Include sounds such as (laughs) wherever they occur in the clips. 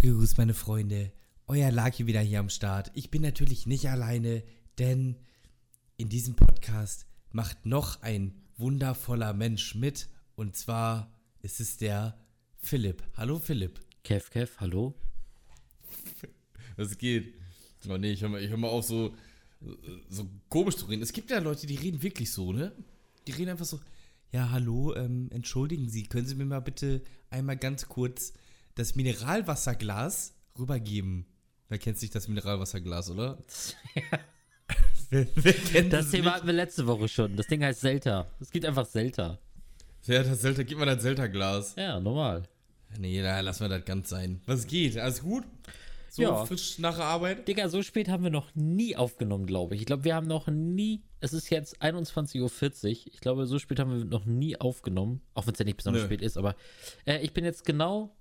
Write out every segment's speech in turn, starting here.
Grüß, meine Freunde. Euer Laki wieder hier am Start. Ich bin natürlich nicht alleine, denn in diesem Podcast macht noch ein wundervoller Mensch mit. Und zwar ist es der Philipp. Hallo Philipp. Kev, Kev, hallo. Was geht? Oh nee, ich hör mal, ich hör mal auf, so, so komisch zu reden. Es gibt ja Leute, die reden wirklich so, ne? Die reden einfach so, ja, hallo, ähm, entschuldigen Sie, können Sie mir mal bitte einmal ganz kurz das Mineralwasserglas rübergeben? Wer kennt sich das Mineralwasserglas, oder? Ja. (laughs) wer, wer kennt Das Thema hatten wir letzte Woche schon. Das Ding heißt Selta. Es gibt einfach Selta. Ja, das Zelda, gib mal das Zelda-Glas. Ja, normal. Nee, da lassen wir das ganz sein. Was geht? Alles gut? So Ja. frisch nach der Arbeit? Digga, so spät haben wir noch nie aufgenommen, glaube ich. Ich glaube, wir haben noch nie. Es ist jetzt 21.40 Uhr. Ich glaube, so spät haben wir noch nie aufgenommen. Auch wenn es ja nicht besonders Nö. spät ist. Aber äh, ich bin jetzt genau.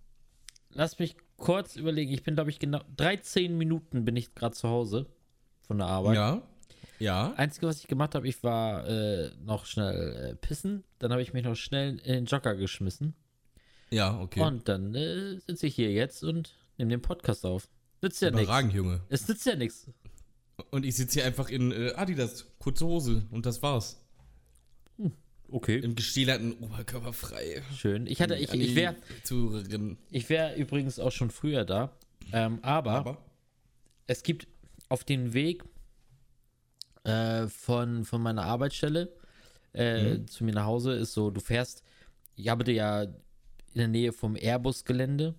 Lass mich kurz überlegen. Ich bin, glaube ich, genau. 13 Minuten bin ich gerade zu Hause von der Arbeit. Ja. Ja. Einzige, was ich gemacht habe, ich war äh, noch schnell äh, pissen. Dann habe ich mich noch schnell in den Jogger geschmissen. Ja, okay. Und dann äh, sitze ich hier jetzt und nehme den Podcast auf. Nützt ja nichts. Junge. Es nützt ja nichts. Und ich sitze hier einfach in äh, Adidas, kurze Hose und das war's. Okay. Im gestählerten Oberkörper frei. Schön. Ich hatte, ich, ich wäre Zuhörerinnen. ich wär übrigens auch schon früher da. Ähm, aber, Aber. es gibt auf dem Weg äh, von, von meiner Arbeitsstelle äh, Mhm. zu mir nach Hause ist so, du fährst, ich arbeite ja in der Nähe vom Airbus-Gelände.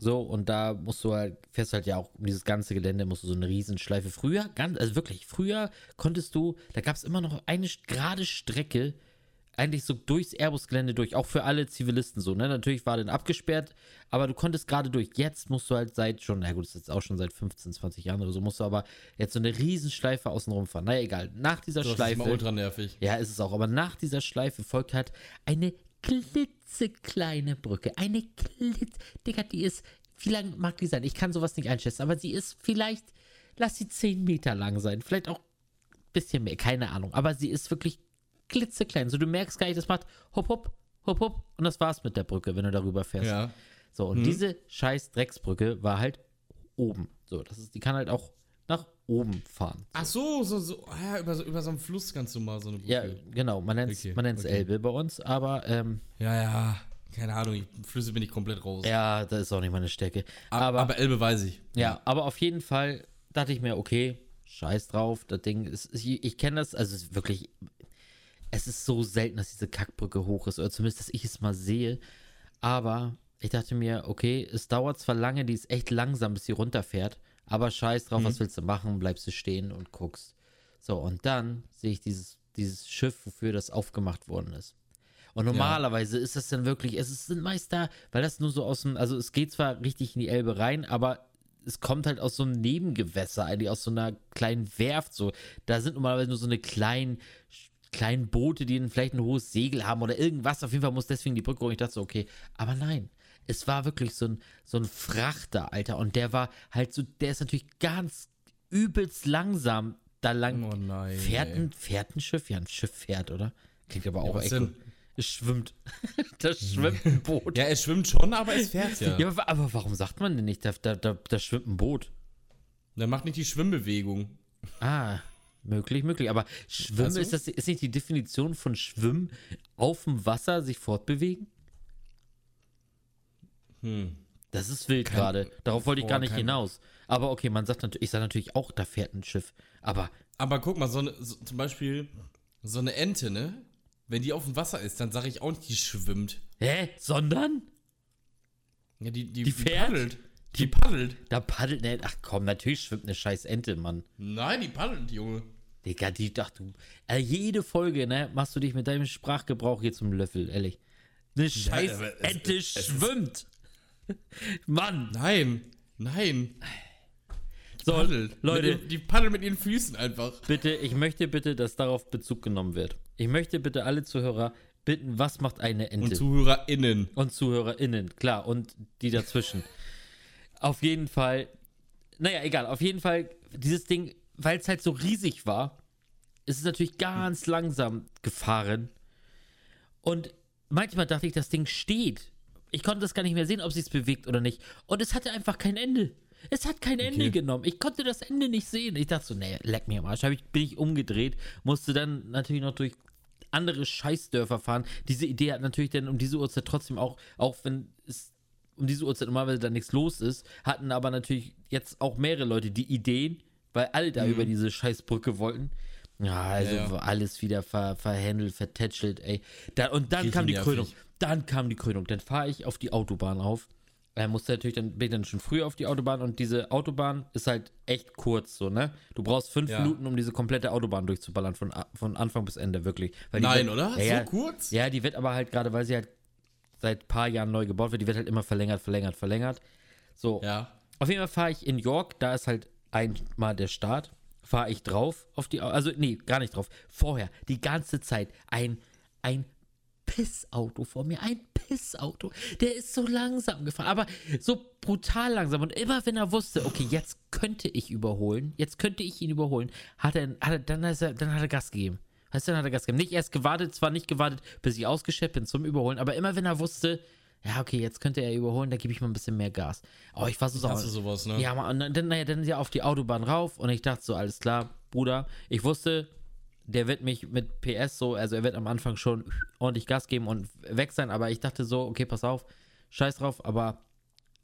So, und da musst du halt, fährst halt ja auch um dieses ganze Gelände, musst du so eine Riesenschleife. Früher, ganz, also wirklich, früher konntest du, da gab es immer noch eine gerade Strecke, eigentlich so durchs Airbus-Gelände durch, auch für alle Zivilisten so, ne? Natürlich war dann abgesperrt, aber du konntest gerade durch. Jetzt musst du halt seit schon, na gut, das ist jetzt auch schon seit 15, 20 Jahren oder so, musst du aber jetzt so eine Riesenschleife außenrum fahren. Naja, egal. Nach dieser Das ist Schleife. mal ultra nervig. Ja, ist es auch. Aber nach dieser Schleife folgt halt eine klitzekleine Brücke. Eine klitz... Digga, die ist... Wie lang mag die sein? Ich kann sowas nicht einschätzen, aber sie ist vielleicht... Lass sie 10 Meter lang sein. Vielleicht auch ein bisschen mehr. Keine Ahnung. Aber sie ist wirklich klitzeklein. So, du merkst gar nicht, das macht hopp, hopp, hopp, hopp. Und das war's mit der Brücke, wenn du darüber fährst. Ja. So, und diese scheiß Drecksbrücke war halt oben. So, das ist, die kann halt auch nach oben fahren. Ach so, so, so. ah Ja, über, so- über so einen Fluss kannst du mal so eine Brücke. Ja, genau. Man nennt es Okay, man nennt's okay. Elbe bei uns, aber ähm, ja, ja. Keine Ahnung, ich, Flüsse bin ich komplett raus. ja, das ist auch nicht meine Stärke. aber, Aber, Elbe weiß ich. ja, aber auf jeden Fall dachte ich mir, okay, scheiß drauf, das Ding ist, ich, ich kenne das, also es ist wirklich, es ist so selten, dass diese Kackbrücke hoch ist, oder zumindest, dass ich es mal sehe, aber ich dachte mir, okay, es dauert zwar lange, die ist echt langsam, bis sie runterfährt, aber scheiß drauf, was willst du machen, bleibst du stehen und guckst. So, und dann sehe ich dieses, dieses Schiff, wofür das aufgemacht worden ist. Und normalerweise ist das dann wirklich, es ist- sind meist da, weil das nur so aus dem, also es geht zwar richtig in die Elbe rein, aber es kommt halt aus so einem Nebengewässer, eigentlich aus so einer kleinen Werft, so. Da sind normalerweise nur so eine kleinen, kleinen Boote, die dann vielleicht ein hohes Segel haben oder irgendwas. Auf jeden Fall muss deswegen die Brücke hoch. Ich dachte so, okay, aber nein. Es war wirklich so ein, so ein Frachter, Alter. Und der war halt so, der ist natürlich ganz übelst langsam da lang. Oh nein. Fährt ein, fährt ein Schiff? Ja, ein Schiff fährt, oder? Klingt aber auch was echt. Es schwimmt. (laughs) da schwimmt ein Boot. Ja, es schwimmt schon, aber es fährt ja. Ja, aber, aber warum sagt man denn nicht, da, da, da, da schwimmt ein Boot? Der macht nicht die Schwimmbewegung. Ah, möglich, möglich. Aber Schwimmen, Also? ist das ist nicht die Definition von Schwimmen auf dem Wasser sich fortbewegen? Hm. Das ist wild gerade. Darauf wollte ich boah, gar nicht hinaus. Aber okay, man sagt natürlich, ich sage natürlich auch, da fährt ein Schiff. Aber Aber guck mal, so eine, so, zum Beispiel so eine Ente, ne? Wenn die auf dem Wasser ist, dann sage ich auch nicht, die schwimmt. hä? Sondern? Ja, die, die, Die fährt? paddelt. Die paddelt. Da paddelt ne, ach komm, natürlich schwimmt eine scheiß Ente, Mann. Nein, die paddelt, Junge. Digga, die dachte du. Äh, jede Folge, ne, machst du dich mit deinem Sprachgebrauch hier zum Löffel, ehrlich. Eine scheiß es- Ente es ist- schwimmt. (laughs) Mann. Nein, nein. Die So, paddelt. Leute. Mit, die paddelt mit ihren Füßen einfach. Bitte, ich möchte bitte, dass darauf Bezug genommen wird. Ich möchte bitte alle Zuhörer bitten, was macht eine Ente? Und ZuhörerInnen. und ZuhörerInnen, klar, und die dazwischen. Auf jeden Fall, naja, egal, auf jeden Fall, dieses Ding, weil es halt so riesig war, ist es natürlich ganz langsam gefahren. Und manchmal dachte ich, das Ding steht. ich konnte das gar nicht mehr sehen, ob sie es bewegt oder nicht. Und es hatte einfach kein Ende. Es hat kein Ende Okay. genommen. Ich konnte das Ende nicht sehen. Ich dachte so, nee, leck mir am Arsch. Ich, bin ich umgedreht, musste dann natürlich noch durch andere Scheißdörfer fahren. Diese Idee hat natürlich dann um diese Uhrzeit trotzdem auch, auch wenn es um diese Uhrzeit normalerweise dann nichts los ist, hatten aber natürlich jetzt auch mehrere Leute die Ideen, weil alle da über diese Scheißbrücke wollten. Ja, also Mhm. Ja, ja. alles wieder ver, verhändelt, vertätschelt, ey. Da, und dann Richtig kam die nervig. Krönung. Dann kam die Krönung. Dann fahre ich auf die Autobahn auf. Er musste natürlich, dann bin ich dann schon früh auf die Autobahn und diese Autobahn ist halt echt kurz, so, ne? Du brauchst fünf Ja. Minuten, um diese komplette Autobahn durchzuballern, von, von Anfang bis Ende, wirklich. Nein, wird, oder? So kurz? Ja, die wird aber halt gerade, weil sie halt seit ein paar Jahren neu gebaut wird, die wird halt immer verlängert, verlängert, verlängert. So. Ja. Auf jeden Fall fahre ich in York, da ist halt einmal der Start, fahre ich drauf auf die, also nee, gar nicht drauf. Vorher, die ganze Zeit, ein, ein Pissauto vor mir, ein Pissauto. Der ist so langsam gefahren, aber so brutal langsam. Und immer wenn er wusste, okay, jetzt könnte ich überholen, jetzt könnte ich ihn überholen, hat er, hat er, dann, er, dann hat er Gas gegeben. Weißt du, dann hat er Gas gegeben. Nicht erst gewartet, zwar nicht gewartet, bis ich ausgeschäppt bin zum Überholen, aber immer wenn er wusste, ja, okay, jetzt könnte er überholen, da gebe ich mal ein bisschen mehr Gas. Oh, ich war so sauer. Hast du sowas, ne? Ja, und dann, naja, dann ja auf die Autobahn rauf und ich dachte so, alles klar, Bruder. Ich wusste, der wird mich mit PS so, also er wird am Anfang schon ordentlich Gas geben und weg sein, aber ich dachte so, okay, pass auf, scheiß drauf, aber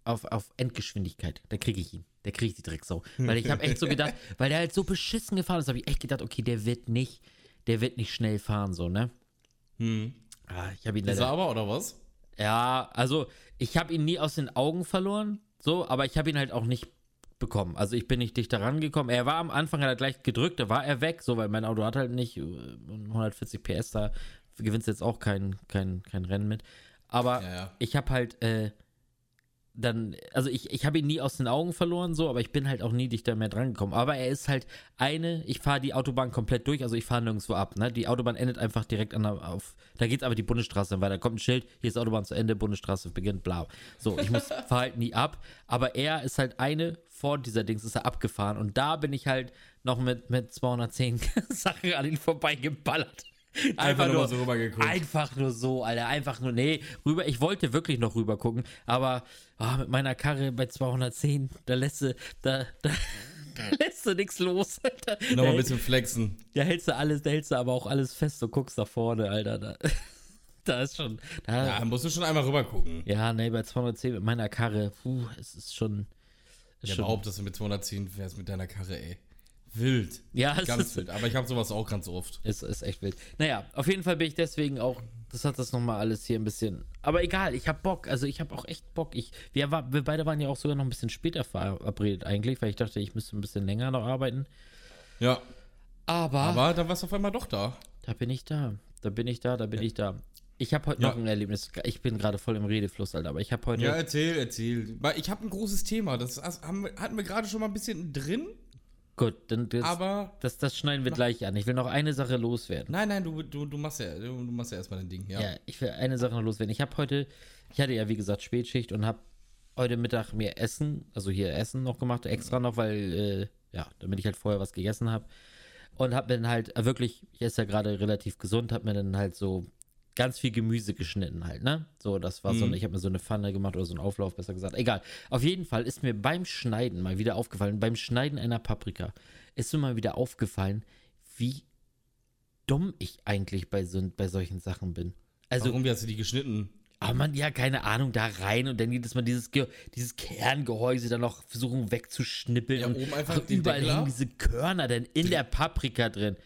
auf, auf Endgeschwindigkeit, da kriege ich ihn. Der kriege ich die Drecksau. Weil ich habe echt so gedacht, (laughs) weil der halt so beschissen gefahren ist, habe ich echt gedacht, okay, der wird nicht, der wird nicht schnell fahren, so, ne? Hm. Ah, ich habe ihn Ist leider, er aber, oder was? ja, also ich habe ihn nie aus den Augen verloren, so, aber ich habe ihn halt auch nicht bekommen. Also ich bin nicht dichter rangekommen. Er war am Anfang, hat er gleich gedrückt, da war er weg, so, weil mein Auto hat halt nicht äh, 140 PS, da gewinnst du jetzt auch kein, kein, kein Rennen mit. Aber Ja, ja. ich habe halt äh, dann, also ich, ich habe ihn nie aus den Augen verloren, so, aber ich bin halt auch nie dichter mehr dran gekommen. Aber er ist halt eine, ich fahre die Autobahn komplett durch, also ich fahre nirgendwo ab, ne? Die Autobahn endet einfach direkt an der, auf, da geht's aber die Bundesstraße weiter. Da kommt ein Schild, hier ist Autobahn zu Ende, Bundesstraße beginnt, bla. So, ich muss (laughs) fahr halt nie ab, aber er ist halt eine, vor dieser Dings ist er abgefahren und da bin ich halt noch mit, mit 210 (laughs) Sachen an ihn vorbeigeballert. (laughs) Einfach nur mal so rübergeguckt. Einfach nur so, Alter. Einfach nur, nee, rüber. Ich wollte wirklich noch rüber gucken, aber ah, mit meiner Karre bei 210, da lässt du, da, da, (laughs) da lässt du nichts los, Alter. Nochmal ein bisschen flexen. da hältst du alles, da hältst du aber auch alles fest und guckst nach vorne, Alter. Da, (laughs) da ist schon, da, Ja, musst du schon einmal rüber gucken. ja, nee, bei 210 mit meiner Karre, puh, es ist schon, ist Ja, schon überhaupt, dass du mit 210 fährst mit deiner Karre, ey. Wild. Ja, Ganz ist- wild. Aber ich habe sowas auch ganz oft. Ist, ist echt wild. Naja, auf jeden Fall bin ich deswegen auch, das hat das nochmal alles hier ein bisschen. Aber egal, ich hab Bock. Also ich habe auch echt Bock. Ich, wir, war, wir beide waren ja auch sogar noch ein bisschen später verabredet eigentlich, weil ich dachte, ich müsste ein bisschen länger noch arbeiten. Ja. Aber, Aber dann warst du auf einmal doch da. da bin ich da. Da bin ich da, da bin ich da. Ich habe heute Ja. noch ein Erlebnis. Ich bin gerade voll im Redefluss, Alter. Aber ich habe heute. Ja, erzähl, erzähl. Weil Ich habe ein großes Thema. Das hatten wir gerade schon mal ein bisschen drin. Gut, dann das, Aber. das, das schneiden wir gleich an. Ich will noch eine Sache loswerden. Nein, nein, du, du, du machst ja, du, du machst ja erstmal dein Ding. Ja. Ja, ich will eine Sache noch loswerden. Ich habe heute, ich hatte ja wie gesagt Spätschicht und habe heute Mittag mir Essen, also hier Essen noch gemacht, extra noch, weil, äh, ja, damit ich halt vorher was gegessen habe. Und habe mir dann halt äh, wirklich, ich esse ja gerade relativ gesund, habe mir dann halt so ganz viel Gemüse geschnitten halt, ne? So, das war so, eine, ich habe mir so eine Pfanne gemacht oder so einen Auflauf, besser gesagt. Egal. Auf jeden Fall ist mir beim Schneiden mal wieder aufgefallen, beim Schneiden einer Paprika, ist mir mal wieder aufgefallen, wie dumm ich eigentlich bei, so, bei solchen Sachen bin. Also, Warum, wie hast du die geschnitten? aber man, ja, keine Ahnung, da rein und dann jedes Mal dieses, Ge dieses Kerngehäuse dann noch versuchen wegzuschnippeln. Ja, und oben einfach ach, den überall hängen diese Körner dann in der Paprika drin.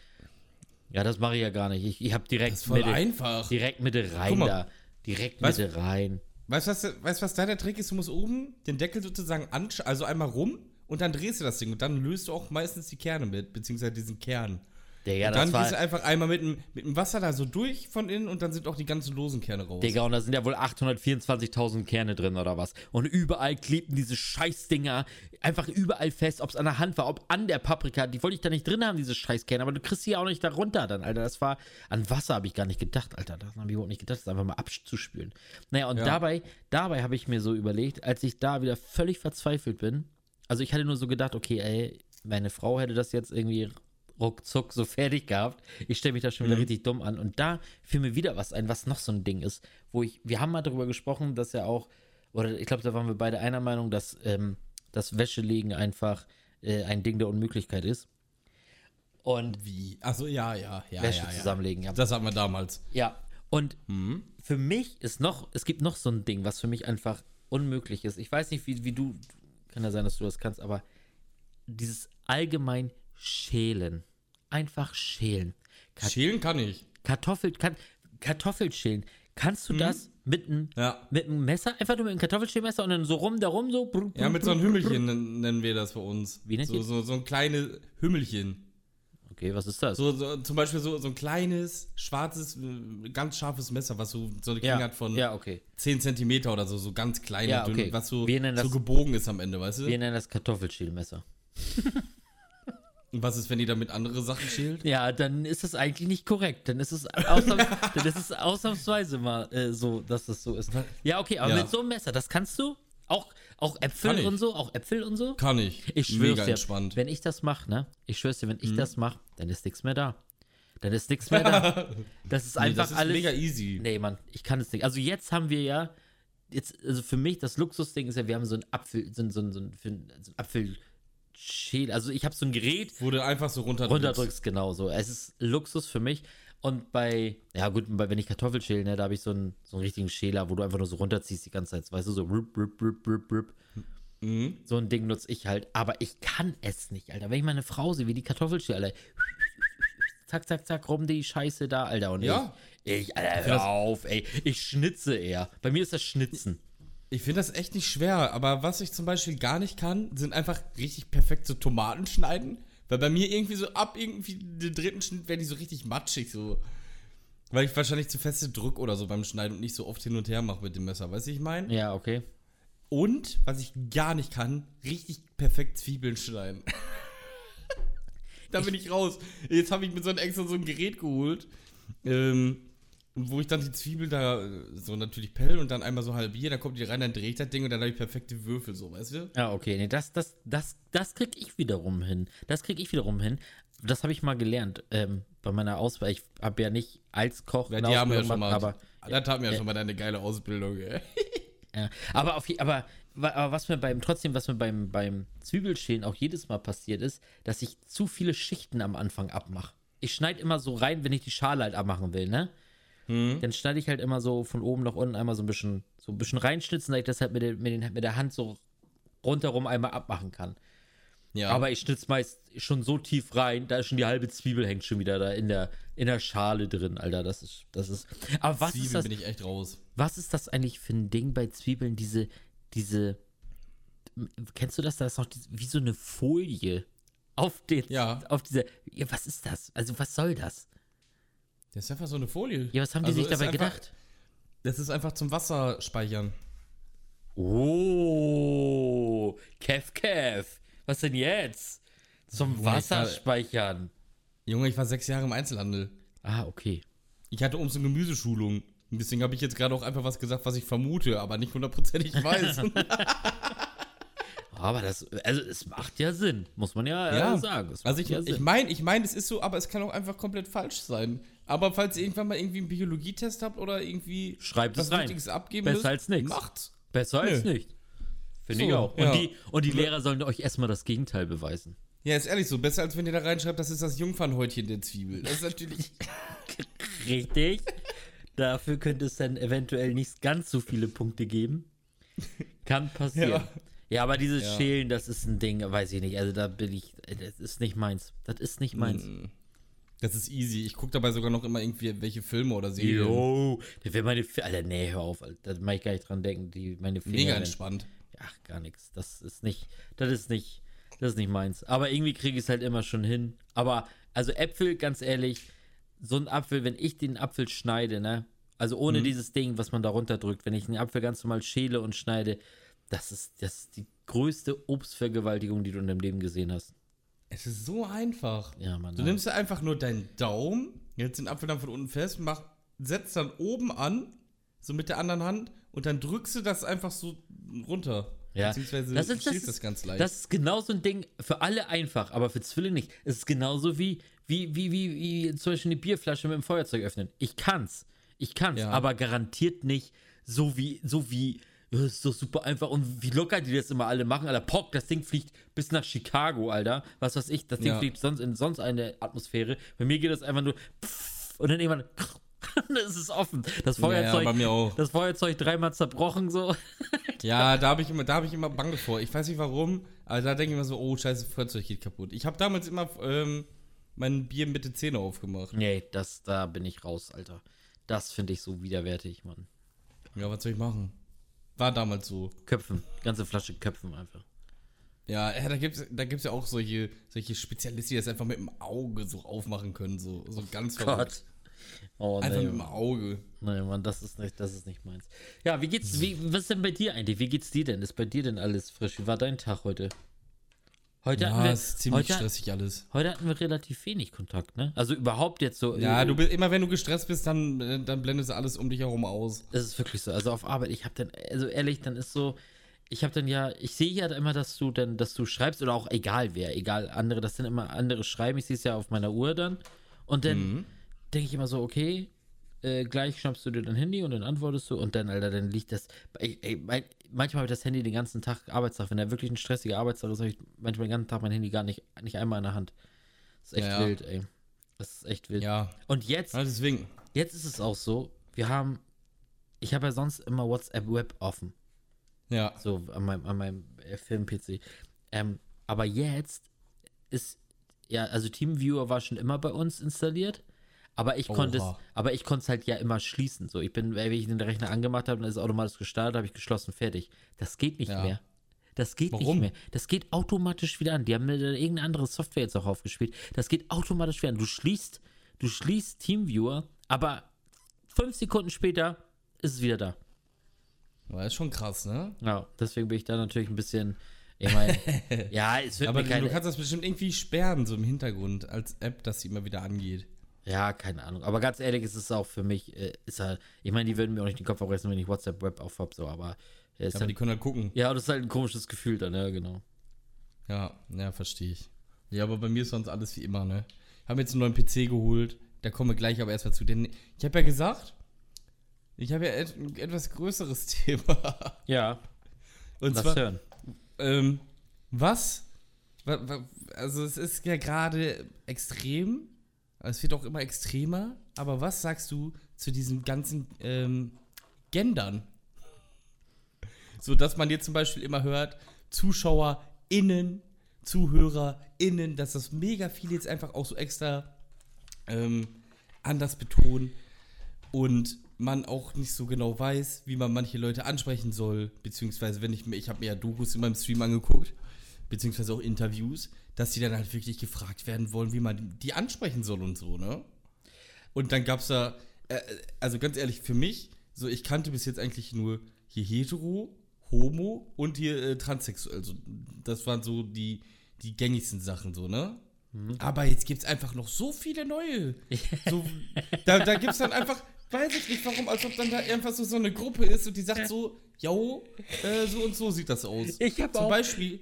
Ja, das mache ich ja gar nicht. Ich, ich habe direkt Das ist voll Mitte, einfach. direkt Mitte rein da. Direkt Weißt- Mitte rein. Weißt du, was, weißt, was da der Trick ist? Du musst oben den Deckel sozusagen ansch also einmal rum und dann drehst du das Ding und dann löst du auch meistens die Kerne mit, beziehungsweise diesen Kern. Digga, und dann war, gehst du einfach einmal mit dem, mit dem Wasser da so durch von innen und dann sind auch die ganzen losen Kerne raus. Digga, und da sind ja wohl 824.000 Kerne drin oder was. Und überall klebten diese Scheißdinger einfach überall fest, ob es an der Hand war, ob an der Paprika. Die wollte ich da nicht drin haben, diese Scheißkerne, aber du kriegst sie ja auch nicht da runter dann, Alter. Das war, an Wasser habe ich gar nicht gedacht, Alter. Das habe ich überhaupt nicht gedacht, das einfach mal abzuspülen. Naja, und Ja. dabei, dabei habe ich mir so überlegt, als ich da wieder völlig verzweifelt bin, also ich hatte nur so gedacht, okay, ey, meine Frau hätte das jetzt irgendwie ruckzuck so fertig gehabt. Ich stelle mich da schon wieder Mhm. richtig dumm an. Und da fiel mir wieder was ein, was noch so ein Ding ist, wo ich, wir haben mal darüber gesprochen, dass ja auch, oder ich glaube, da waren wir beide einer Meinung, dass ähm, das Wäschelegen einfach äh, ein Ding der Unmöglichkeit ist. Und Wie? Achso, ja, ja, ja. Wäsche ja, ja. zusammenlegen, ja. Das hatten wir damals. Ja, und Mhm. für mich ist noch, es gibt noch so ein Ding, was für mich einfach unmöglich ist. Ich weiß nicht, wie, wie du, kann ja sein, dass du das kannst, aber dieses allgemein Schälen. Einfach schälen. Kat Schälen kann ich. Kartoffel, kann, Kartoffelschälen. Kannst du das mit einem Ja. mit einem Messer, einfach nur mit einem Kartoffelschälmesser und dann so rum, darum so. brr, Ja, brr, mit so einem brr, brr. Hümmelchen nen- nennen wir das bei uns. Wie nennt so, so, so ein kleines Hümmelchen. Okay, was ist das? So, so, zum Beispiel so, so ein kleines, schwarzes, äh, ganz scharfes Messer, was so, so eine ja, Klinge hat von ja, okay. 10 Zentimeter oder so, so ganz klein Ja, und dünn, okay. was so, so das- gebogen ist am Ende, weißt du? Wir nennen das Kartoffelschälmesser. (laughs) Was ist, wenn die damit andere Sachen schält? Ja, dann ist das eigentlich nicht korrekt. Dann ist es, ausnahms (laughs) dann ist es ausnahmsweise mal äh, so, dass das so ist. Ja, okay, aber Ja. mit so einem Messer, das kannst du? Auch, auch Äpfel und so? Auch Äpfel und so? Kann ich. Ich schwör's Mega dir, entspannt. Mhm. wenn ich das mache, ne? Ich schwör's dir, wenn ich das mache, dann ist nichts mehr da. Dann ist nichts (laughs) mehr da. Das ist Nee, einfach das ist alles. mega easy. Nee, Mann, ich kann es nicht. Also jetzt haben wir ja, jetzt, also für mich das Luxusding ist ja, wir haben so ein Apfel, so so ein, so ein, so Apfelschäl. Also ich habe so ein Gerät, Wo du einfach so runterdrückst. runterdrückst, genau so. Es ist Luxus für mich. Und bei, ja gut, bei, wenn ich Kartoffel schäle, ne, da habe ich so einen, so einen richtigen Schäler, wo du einfach nur so runterziehst die ganze Zeit. Weißt du, so rup, rup, rup, rup, rup. Mhm. So ein Ding nutze ich halt. Aber ich kann es nicht, Alter. Wenn ich meine Frau sehe, wie die Kartoffel schält, Alter. Zack, zack, zack, rum die Scheiße da, Alter. Und Ja. ich, ich, Alter, hör auf, ey. Ich schnitze eher. Bei mir ist das Schnitzen. Ich finde das echt nicht schwer, aber was ich zum Beispiel gar nicht kann, sind einfach richtig perfekt so Tomaten schneiden. Weil bei mir irgendwie so ab irgendwie den dritten Schnitt werden die so richtig matschig so. Weil ich wahrscheinlich zu feste drück oder so beim Schneiden und nicht so oft hin und her mache mit dem Messer, weißt du, ich meine? Ja, okay. Und, was ich gar nicht kann, richtig perfekt Zwiebeln schneiden. (laughs) da bin ich raus. Jetzt habe ich mir so ein extra so ein Gerät geholt, ähm, wo ich dann die Zwiebel da äh, so natürlich pell und dann einmal so halbiere, dann kommt die rein, dann drehe ich das Ding und dann habe ich perfekte Würfel, so, weißt du? Ja, okay. Nee, das, das, das, das krieg ich wiederum hin. Das krieg ich wiederum hin. Das habe ich mal gelernt ähm, bei meiner Auswahl. Ich habe ja nicht als Koch Ja, die haben ja Ausbildung schon mal, aber das haben ja schon mal deine geile Ausbildung, ey. (laughs) Ja, aber, auf, aber, aber was mir beim, trotzdem, was mir beim, beim Zwiebelschälen auch jedes Mal passiert ist, dass ich zu viele Schichten am Anfang abmache. Ich schneide immer so rein, wenn ich die Schale halt abmachen will, ne? Dann schneide ich halt immer so von oben nach unten einmal so ein bisschen, so ein bisschen reinschnitzen, dass ich das halt mit der, mit, den, mit der Hand so rundherum einmal abmachen kann. Ja, Aber ich schnitze meist schon so tief rein, da ist schon die halbe Zwiebel hängt schon wieder da in der, in der Schale drin, Alter. Das ist, das ist. Aber was ist Zwiebeln das? bin ich echt raus. Was ist das eigentlich für ein Ding bei Zwiebeln? Diese, diese, kennst du das? Da ist noch wie so eine Folie auf den, Ja. auf dieser, ja, was ist das? Also, was soll das? Das ist einfach so eine Folie. Ja, was haben die Also sich dabei einfach, gedacht? Das ist einfach zum Wasser speichern. Oh, Kev, Kev. Was denn jetzt? Zum Junge, Wasser ich war- speichern. Junge, ich war sechs Jahre im Einzelhandel. Ah, okay. Ich hatte Obst- und Gemüseschulung. Und Deswegen habe ich jetzt gerade auch einfach was gesagt, was ich vermute, aber nicht hundertprozentig (laughs) weiß. (laughs) Aber das, also es macht ja Sinn, muss man ja, Ja. äh, sagen. Also ich ja meine, ich meine, ich mein, es ist so, aber es kann auch einfach komplett falsch sein. Aber falls ihr irgendwann mal irgendwie einen Biologietest habt oder irgendwie Schreibt es was rein. Wichtiges abgeben Besser müsst, als nix. macht's. Besser als Nö. nicht. Finde So, ich auch. Und, ja. die, und die Lehrer sollen euch erstmal das Gegenteil beweisen. Ja, ist ehrlich so. Besser als wenn ihr da reinschreibt, das ist das Jungfernhäutchen der Zwiebel. Das ist natürlich. (laughs) Richtig. Dafür könnte es dann eventuell nicht ganz so viele Punkte geben. Kann passieren. Ja, Ja. aber dieses Ja. Schälen, das ist ein Ding, weiß ich nicht. Also da bin ich, das ist nicht meins. Das ist nicht meins. Das ist easy. Ich gucke dabei sogar noch immer irgendwie welche Filme oder Serien. Jo, das wäre meine, Fi- Alter, nee, hör auf, Alter. Da mag ich gar nicht dran denken. Die, meine Finger. Mega entspannt. Ach, gar nichts. Das ist nicht, das ist nicht, das ist nicht meins. Aber irgendwie kriege ich es halt immer schon hin. Aber, also Äpfel, ganz ehrlich, so ein Apfel, wenn ich den Apfel schneide, ne? Also ohne dieses Ding, was man da runterdrückt, wenn ich den Apfel ganz normal schäle und schneide, das ist, das ist die größte Obstvergewaltigung, die du in deinem Leben gesehen hast. Es ist so einfach. Ja, Mann. Du nimmst ja einfach nur deinen Daumen, hältst den Apfel dann von unten fest, mach, setzt dann oben an, so mit der anderen Hand, und dann drückst du das einfach so runter. Ja. Beziehungsweise das das ist, das, das ganz leicht. das ist genau so ein Ding, für alle einfach, aber für Zwillinge nicht. Es ist genauso wie, wie, wie, wie, wie zum Beispiel eine Bierflasche mit dem Feuerzeug öffnen. Ich kann's. Ich kann's, Ja. aber garantiert nicht so wie, so wie, ja, ist doch super einfach und wie locker die das immer alle machen. Alter, Pock, das Ding fliegt bis nach Chicago, Alter. Was weiß ich, das Ding Ja. fliegt sonst in sonst eine Atmosphäre. Bei mir geht das einfach nur pff, und dann irgendwann (laughs) ist es offen. Das Feuerzeug, bei mir auch. das Feuerzeug dreimal zerbrochen so. (laughs) Ja, da habe ich immer, da habe ich immer Bange vor. Ich weiß nicht warum, aber da denke ich immer so, oh scheiße, Feuerzeug geht kaputt. Ich habe damals immer ähm, mein Bier mit den Zähne aufgemacht. Nee, das, da bin ich raus, Alter. Das finde ich so widerwärtig, Mann. Ja, was soll ich machen? War damals so. Köpfen, ganze Flasche Köpfen einfach. Ja, da gibt's, da gibt's ja auch solche, solche Spezialisten, die das einfach mit dem Auge so aufmachen können, so, so ganz verrückt. Oh, Einfach nee, mit dem Auge. nee, Mann, das ist nicht, das ist nicht meins. Ja, wie geht's, wie, was ist denn bei dir eigentlich? Wie geht's dir denn? Ist bei dir denn alles frisch? Wie war dein Tag heute? Heute hatten Ja, wir, ist ziemlich heute, stressig alles. heute hatten wir relativ wenig Kontakt, ne? Also überhaupt jetzt so. Ja, du bist, immer wenn du gestresst bist, dann, äh, dann blendest du alles um dich herum aus. Das ist wirklich so. Also auf Arbeit, ich habe dann, also ehrlich, dann ist so, ich habe dann ja, ich sehe ja immer, dass du dann, dass du schreibst oder auch egal wer, egal andere, das sind immer andere schreiben. Ich sehe es ja auf meiner Uhr dann. Und dann Mhm. denke ich immer so, okay, äh, gleich schnappst du dir dein Handy und dann antwortest du und dann, Alter, dann liegt das. Ey, ey, mein, manchmal habe ich das Handy den ganzen Tag, Arbeitstag, wenn der wirklich ein stressiger Arbeitstag ist, habe ich manchmal den ganzen Tag mein Handy gar nicht, nicht einmal in der Hand. Das ist echt Ja, wild, ey. Das ist echt wild. Ja, Und jetzt ja deswegen. Jetzt ist es auch so, wir haben, ich habe ja sonst immer WhatsApp Web offen, Ja. so an meinem, an meinem äh, Film-PC. Ähm, aber jetzt ist, ja, also TeamViewer war schon immer bei uns installiert, aber ich konnte es, Oha. aber ich konnte es halt ja immer schließen. So, ich bin, wenn ich den Rechner angemacht habe, dann ist es automatisch gestartet, habe ich geschlossen, fertig. Das geht nicht Ja. mehr. Das geht Warum? nicht mehr. Das geht automatisch wieder an. Die haben mir irgendeine andere Software jetzt auch aufgespielt. Das geht automatisch wieder an. Du schließt, du schließt TeamViewer, aber fünf Sekunden später ist es wieder da. Das ist schon krass, ne? Ja, deswegen bin ich da natürlich ein bisschen. Ich meine, (laughs) ja, es wird Aber keine. du kannst das bestimmt irgendwie sperren, so im Hintergrund, als App, dass sie immer wieder angeht. Ja, keine Ahnung. Aber ganz ehrlich, ist es auch für mich, äh, ist halt, ich meine, die würden mir auch nicht den Kopf aufreißen, wenn ich WhatsApp Web auf hab, so, aber. äh, Ist Aber halt, die können halt gucken. ja, das ist halt ein komisches Gefühl dann, ja, genau. Ja, ja, verstehe ich. Ja, aber bei mir ist sonst alles wie immer, ne? Haben jetzt einen neuen PC geholt. Da kommen wir gleich aber erstmal zu. Denn ich habe ja gesagt, ich habe ja et ein etwas größeres (laughs) Thema. Ja, Und lass zwar, hören. ähm, was? wa- wa- Also es ist ja gerade extrem. Es wird auch immer extremer. Aber was sagst du zu diesem ganzen ähm, Gendern? So, dass man jetzt zum Beispiel immer hört, ZuschauerInnen, ZuhörerInnen, dass das mega viel jetzt einfach auch so extra ähm, anders betonen und man auch nicht so genau weiß, wie man manche Leute ansprechen soll, beziehungsweise wenn ich mir, ich habe mir ja Dokus in meinem Stream angeguckt, beziehungsweise auch Interviews, dass die dann halt wirklich gefragt werden wollen, wie man die ansprechen soll und so, ne? Und dann gab's da, äh, also ganz ehrlich, für mich, so ich kannte bis jetzt eigentlich nur hier hetero, homo und hier äh, transsexuell. Also das waren so die, die gängigsten Sachen, so, ne? Aber jetzt gibt's einfach noch so viele neue. (laughs) So, da, da gibt's dann einfach, weiß ich nicht warum, als ob dann da einfach so, so eine Gruppe ist und die sagt so, yo, äh, so und so sieht das aus. Ich hab Zum auch- Beispiel,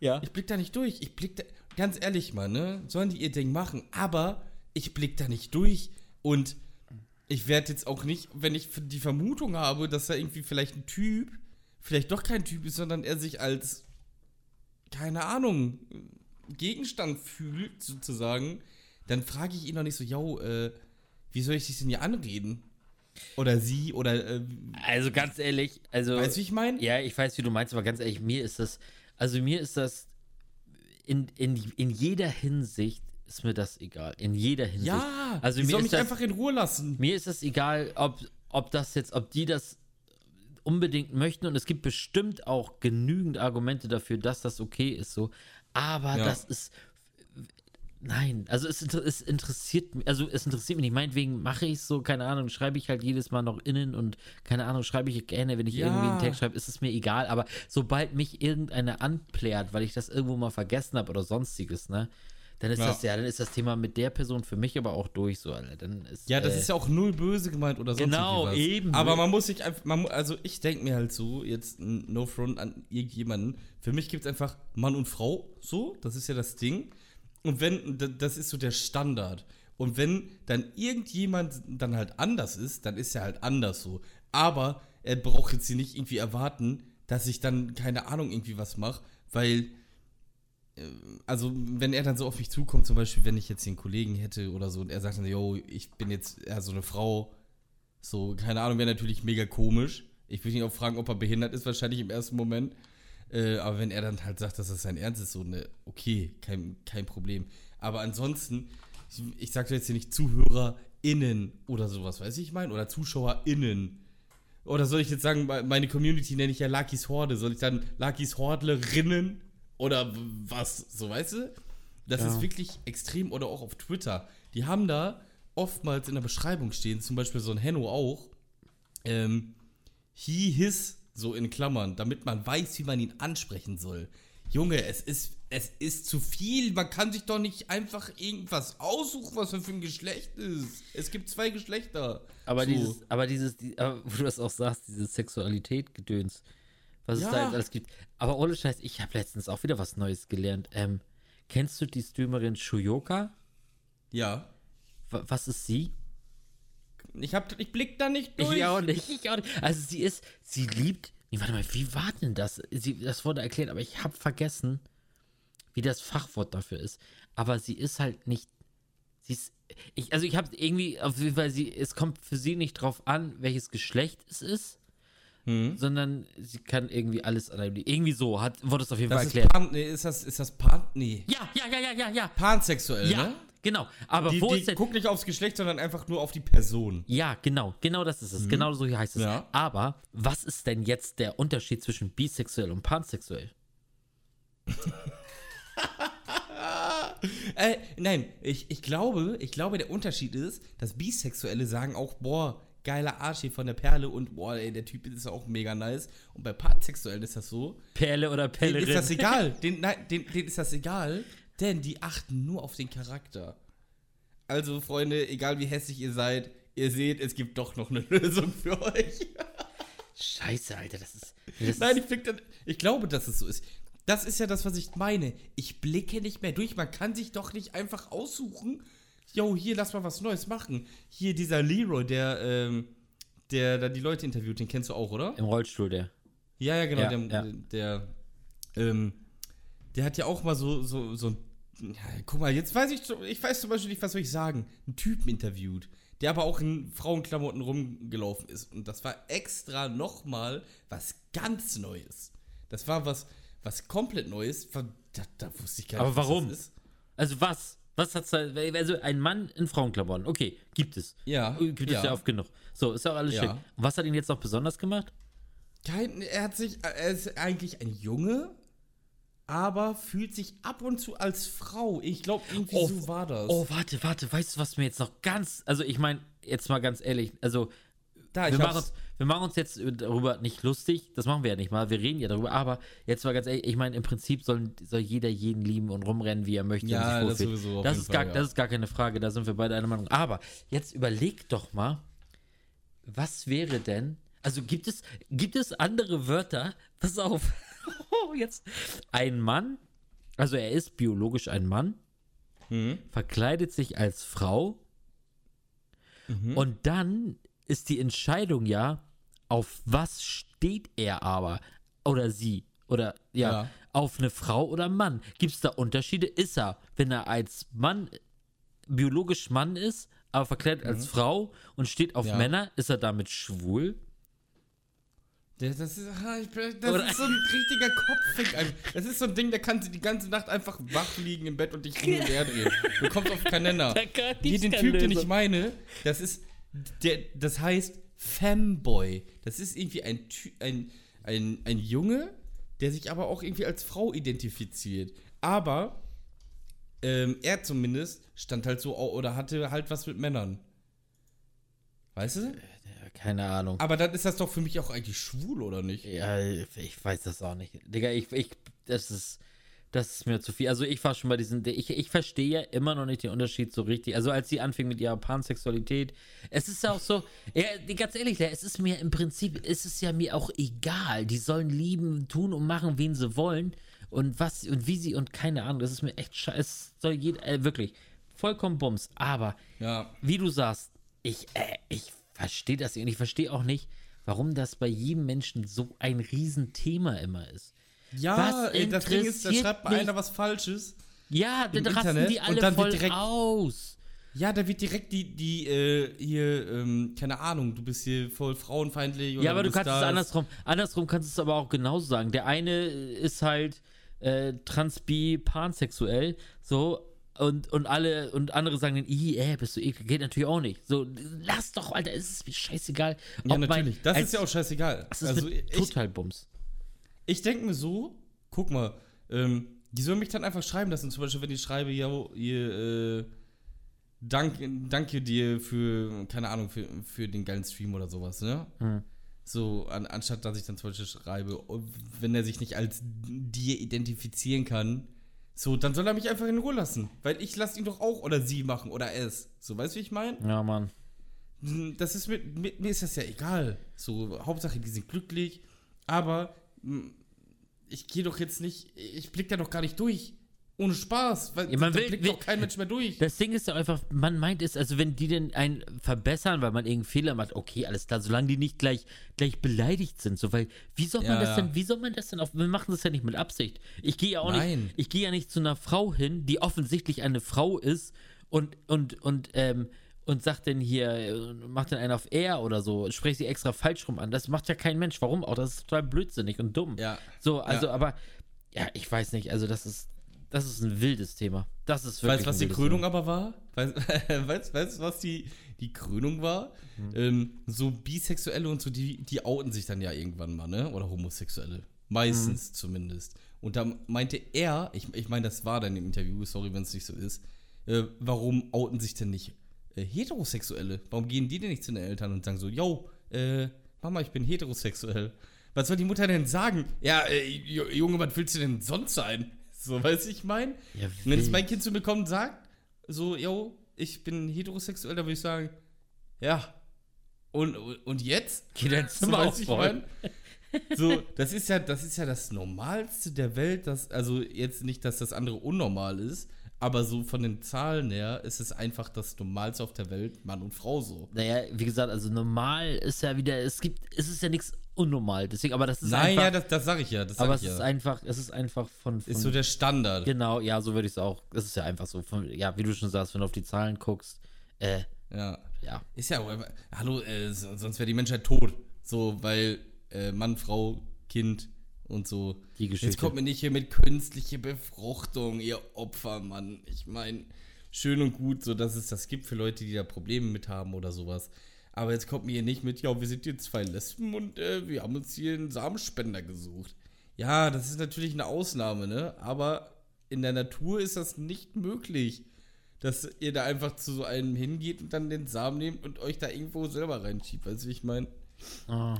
Ja. ich blick da nicht durch. Ich blick da, ganz ehrlich mal, ne? Sollen die ihr Ding machen, aber ich blick da nicht durch und ich werde jetzt auch nicht, wenn ich die Vermutung habe, dass da irgendwie vielleicht ein Typ, vielleicht doch kein Typ ist, sondern er sich als, keine Ahnung, Gegenstand fühlt, sozusagen, dann frage ich ihn doch nicht so, yo, äh, wie soll ich dich denn hier anreden? Oder sie, oder, äh, Also ganz ehrlich, also. weißt du, wie ich meine? Ja, ich weiß, wie du meinst, aber ganz ehrlich, mir ist das, also mir ist das in, in, in jeder Hinsicht ist mir das egal. In jeder Hinsicht. Ja, also mir soll mich das, einfach in Ruhe lassen. mir ist es egal, ob, ob das jetzt, ob die das unbedingt möchten und es gibt bestimmt auch genügend Argumente dafür, dass das okay ist so, aber Ja. das ist Nein, also es, es interessiert mich, also es interessiert mich nicht. Meinetwegen mache ich es so, keine Ahnung, schreibe ich halt jedes Mal noch innen und keine Ahnung, schreibe ich gerne, wenn ich Ja. irgendwie einen Text schreibe, ist es mir egal. Aber sobald mich irgendeiner anplärt, weil ich das irgendwo mal vergessen habe oder sonstiges, ne, dann ist Ja. das ja, dann ist das Thema mit der Person für mich aber auch durch so, Alter. Dann ist, Ja, das äh, ist ja auch null böse gemeint oder sonst Genau, was. eben. Aber man muss sich einfach, man, also ich denke mir halt so, jetzt no front an irgendjemanden, für mich gibt es einfach Mann und Frau, so, das ist ja das Ding. Und wenn, das ist so der Standard. Und wenn dann irgendjemand dann halt anders ist, dann ist er halt anders so. Aber er braucht jetzt hier nicht irgendwie erwarten, dass ich dann, keine Ahnung, irgendwie was mache, weil also wenn er dann so auf mich zukommt, zum Beispiel, wenn ich jetzt hier einen Kollegen hätte oder so und er sagt dann, yo, ich bin jetzt eher so eine Frau, so, keine Ahnung, wäre natürlich mega komisch. Ich würde ihn auch fragen, ob er behindert ist, wahrscheinlich im ersten Moment. Äh, aber wenn er dann halt sagt, dass das sein Ernst ist, so, ne, okay, kein, kein Problem. Aber ansonsten, ich, ich sage jetzt hier nicht ZuhörerInnen oder sowas, weiß ich mein, oder ZuschauerInnen. Oder soll ich jetzt sagen, me- meine Community nenne ich ja Lakis Horde, soll ich dann Lakis Hordlerinnen oder was, so weißt du? Das Ja. ist wirklich extrem oder auch auf Twitter. Die haben da oftmals in der Beschreibung stehen, zum Beispiel so ein Henno auch, ähm, he, his, so in Klammern, damit man weiß, wie man ihn ansprechen soll. Junge, es ist, es ist zu viel. Man kann sich doch nicht einfach irgendwas aussuchen, was man für ein Geschlecht ist. Es gibt zwei Geschlechter. Aber So. dieses, aber dieses, die, aber wo du das auch sagst, dieses Sexualität-Gedöns, was es Ja. da jetzt alles gibt. Aber ohne Scheiß, ich habe letztens auch wieder was Neues gelernt. Ähm, kennst du die Streamerin Shuyoka? Ja. Wa- Was ist sie? Ich, hab, ich blick da nicht durch. Ich auch nicht, ich auch nicht. Also sie ist, sie liebt, nee, warte mal, wie war denn das? Sie, das wurde erklärt, aber ich habe vergessen, wie das Fachwort dafür ist. Aber sie ist halt nicht, sie ist, ich, also ich habe irgendwie, auf jeden Fall, sie, es kommt für sie nicht drauf an, welches Geschlecht es ist, sondern sie kann irgendwie alles an einem, irgendwie so, hat, wurde es auf jeden Das Fall ist, erklärt. pan, nee, ist das, ist das pan, nee, Ja, ja, ja, ja, ja, ja. pansexuell, Ja, ne? Genau. Aber Die, wo die ist denn, guckt nicht aufs Geschlecht, sondern einfach nur auf die Person. Ja, genau, genau das ist es. Genau so heißt es. Ja. Aber was ist denn jetzt der Unterschied zwischen bisexuell und pansexuell? (laughs) Äh, nein, ich, ich glaube, ich glaube, der Unterschied ist, dass Bisexuelle sagen auch, boah, geiler Arsch hier von der Perle und boah, ey, der Typ ist auch mega nice. Und bei Pansexuellen ist das so, Perle oder denen Pellerin? ist das egal. (laughs) Den, nein, den, denen ist das egal, denn die achten nur auf den Charakter. Also, Freunde, egal wie hässlich ihr seid, ihr seht, es gibt doch noch eine (laughs) Lösung für euch. Scheiße, Alter, das ist. Das Nein, ich, find, das- ich glaube, dass es so ist. Das ist ja das, was ich meine. Ich blicke nicht mehr durch. Man kann sich doch nicht einfach aussuchen. Yo, hier, lass mal was Neues machen. Hier, dieser Leroy, der, ähm, der da die Leute interviewt, den kennst du auch, oder? Im Rollstuhl, der. Ja, ja, genau. Ja, der, ja. der, ähm, der hat ja auch mal so, so, so ein. Guck mal, jetzt weiß ich, ich weiß zum Beispiel nicht, was soll ich sagen. Einen Typen interviewt, der aber auch in Frauenklamotten rumgelaufen ist. Und das war extra nochmal was ganz Neues. Das war was, was komplett Neues. Da, da wusste ich gar nicht, Aber was warum? das ist. Also was? Was hat's da? Also ein Mann in Frauenklamotten. Okay, gibt es. Ja, Gibt es ja, oft genug. So, ist auch alles Ja. schön. Was hat ihn jetzt noch besonders gemacht? Kein, er hat sich, er ist eigentlich ein Junge, aber fühlt sich ab und zu als Frau. Ich glaube, irgendwie Oh, so war das. Oh, warte, warte, weißt du, was mir jetzt noch ganz. Also ich meine, jetzt mal ganz ehrlich, also da, wir machen, uns, wir machen uns jetzt darüber nicht lustig, das machen wir ja nicht mal, wir reden ja darüber, aber jetzt mal ganz ehrlich, ich meine, im Prinzip soll, soll jeder jeden lieben und rumrennen, wie er möchte. Ja, das sowieso das ist gar, Fall, ja. Das ist gar keine Frage, da sind wir beide einer Meinung. Aber jetzt überleg doch mal, was wäre denn, also gibt es, gibt es andere Wörter, pass auf, (laughs) jetzt, ein Mann, also er ist biologisch ein Mann, Mhm. verkleidet sich als Frau und dann ist die Entscheidung ja, auf was steht er aber oder sie oder ja, Ja. auf eine Frau oder Mann. Gibt es da Unterschiede? Ist er, wenn er als Mann biologisch Mann ist, aber verkleidet als Frau und steht auf Ja. Männer, ist er damit schwul? Das, das, ist, ah, ich das Oder- ist so ein richtiger Kopffick. Das ist so ein Ding, kannst du die ganze Nacht einfach wach liegen im Bett und dich hin und her drehen. Du kommst auf keinen Nenner. (laughs) Kann Hier den Typ, den ich meine, das ist, der, das heißt Femboy. Das ist irgendwie ein, ein, ein, ein Junge, der sich aber auch irgendwie als Frau identifiziert. Aber ähm, er zumindest stand halt so oder hatte halt was mit Männern. Weißt du? Keine Ahnung. Aber dann ist das doch für mich auch eigentlich schwul, oder nicht? Ja, ich weiß das auch nicht. Digga, ich, ich, das ist das ist mir zu viel. Also ich war schon bei diesen, ich, ich verstehe ja immer noch nicht den Unterschied so richtig. Also als sie anfing mit ihrer Pansexualität, es ist ja auch so, ja, ganz ehrlich, es ist mir im Prinzip, ist es ja mir auch egal. Die sollen lieben, tun und machen, wen sie wollen und was und wie sie und keine Ahnung. Das ist mir echt scheiße. Es soll jeder, äh, wirklich, vollkommen Bums. Aber, Ja. wie du sagst, ich, äh, ich verstehe das und ich verstehe auch nicht, warum das bei jedem Menschen so ein Riesenthema immer ist. Ja, ey, das Ding ist, da schreibt mal einer was Falsches. Ja, dann rasten die alle voll direkt- aus. Ja, da wird direkt die, die, äh, hier, ähm, keine Ahnung, du bist hier voll frauenfeindlich. Oder Ja, aber du kannst es das. andersrum. Andersrum kannst du es aber auch genauso sagen. Der eine ist halt äh, transbi pansexuell, so und, und alle und andere sagen dann, "Ih, äh, bist du eklig, geht natürlich auch nicht. So, lass doch, Alter, es ist mir scheißegal. Ja, mein- natürlich. das als- ist ja auch scheißegal. Das ist also, ich, total Bums. ich denke mir so, guck mal, ähm, die sollen mich dann einfach schreiben lassen. Zum Beispiel, wenn ich schreibe, ja, ihr, äh, dank, danke dir für, keine Ahnung, für, für den geilen Stream oder sowas, ne? Hm. So, an, anstatt dass ich dann zum Beispiel schreibe, wenn er sich nicht als dir identifizieren kann, so, dann soll er mich einfach in Ruhe lassen. Weil ich lasse ihn doch auch oder sie machen oder es. So, weißt du, wie ich meine? Ja, Mann. Das ist mir, mir, mir ist das ja egal. So, Hauptsache, die sind glücklich. Aber mh, ich gehe doch jetzt nicht, ich blick da doch gar nicht durch. Ohne Spaß. Weil Ja, man da will- blickt will- doch kein Mensch mehr durch. Das Ding ist ja einfach, man meint es, also wenn die denn einen verbessern, weil man irgendeinen Fehler macht, okay, alles klar, solange die nicht gleich, gleich beleidigt sind, so, weil, wie soll man Ja, das denn, wie soll man das denn auf, wir machen das ja nicht mit Absicht. Ich gehe ja auch Nein. nicht, ich gehe ja nicht zu einer Frau hin, die offensichtlich eine Frau ist und, und, und, ähm, und sagt denn hier, äh, macht dann einen auf er oder so, spreche sie extra falsch rum an. Das macht ja kein Mensch. Warum auch? Das ist total blödsinnig und dumm. Ja. So, also, Ja. aber, ja, ich weiß nicht, also das ist, das ist ein wildes Thema. Das ist wirklich Weißt du, was die Krönung Thema. aber war? Weißt du, (laughs) weißt, weißt, was die, die Krönung war? Hm. Ähm, so Bisexuelle und so, die, die outen sich dann ja irgendwann mal, ne? Oder Homosexuelle. Meistens Hm. zumindest. Und da meinte er, ich, ich meine, das war dann im Interview, sorry, wenn es nicht so ist, äh, warum outen sich denn nicht äh, Heterosexuelle? Warum gehen die denn nicht zu den Eltern und sagen so, yo, äh, Mama, ich bin heterosexuell? Was soll die Mutter denn sagen? Ja, äh, Ju- Junge, was willst du denn sonst sein? So, weißt du, ich meine? Ja, Wenn jetzt wild. mein Kind zu mir kommt und sagt, so, yo, ich bin heterosexuell, dann würde ich sagen, ja. Und, und jetzt? Geh dein (laughs) So, Zimmer weißt du, ich aufräumen. mein? So, das ist ja, das ist ja das Normalste der Welt, dass, also jetzt nicht, dass das andere unnormal ist, aber so von den Zahlen her ist es einfach das Normalste auf der Welt, Mann und Frau so. Naja, wie gesagt, also normal ist ja wieder, es gibt, es ist ja nichts unnormal, deswegen, aber das ist Nein, einfach, ja, das, das sage ich ja. Aber ich es ja. ist einfach, es ist einfach von, von ist so der Standard. genau, ja, so würde ich es auch, es ist ja einfach so, von, ja, wie du schon sagst, wenn du auf die Zahlen guckst, äh, Ja. ja, Ist ja, auch- hallo, äh, so- sonst wäre die Menschheit tot. So, weil äh, Mann, Frau, Kind und so. Die Geschichte. Jetzt kommt mir nicht hier mit künstliche Befruchtung, ihr Opfer, Mann. Ich meine, schön und gut, so dass es das gibt für Leute, die da Probleme mit haben oder sowas. Aber jetzt kommt mir hier nicht mit, ja, wir sind hier zwei Lesben und äh, wir haben uns hier einen Samenspender gesucht. Ja, das ist natürlich eine Ausnahme, ne? Aber in der Natur ist das nicht möglich, dass ihr da einfach zu so einem hingeht und dann den Samen nehmt und euch da irgendwo selber reinschiebt. Weißt du, ich meine? Oh.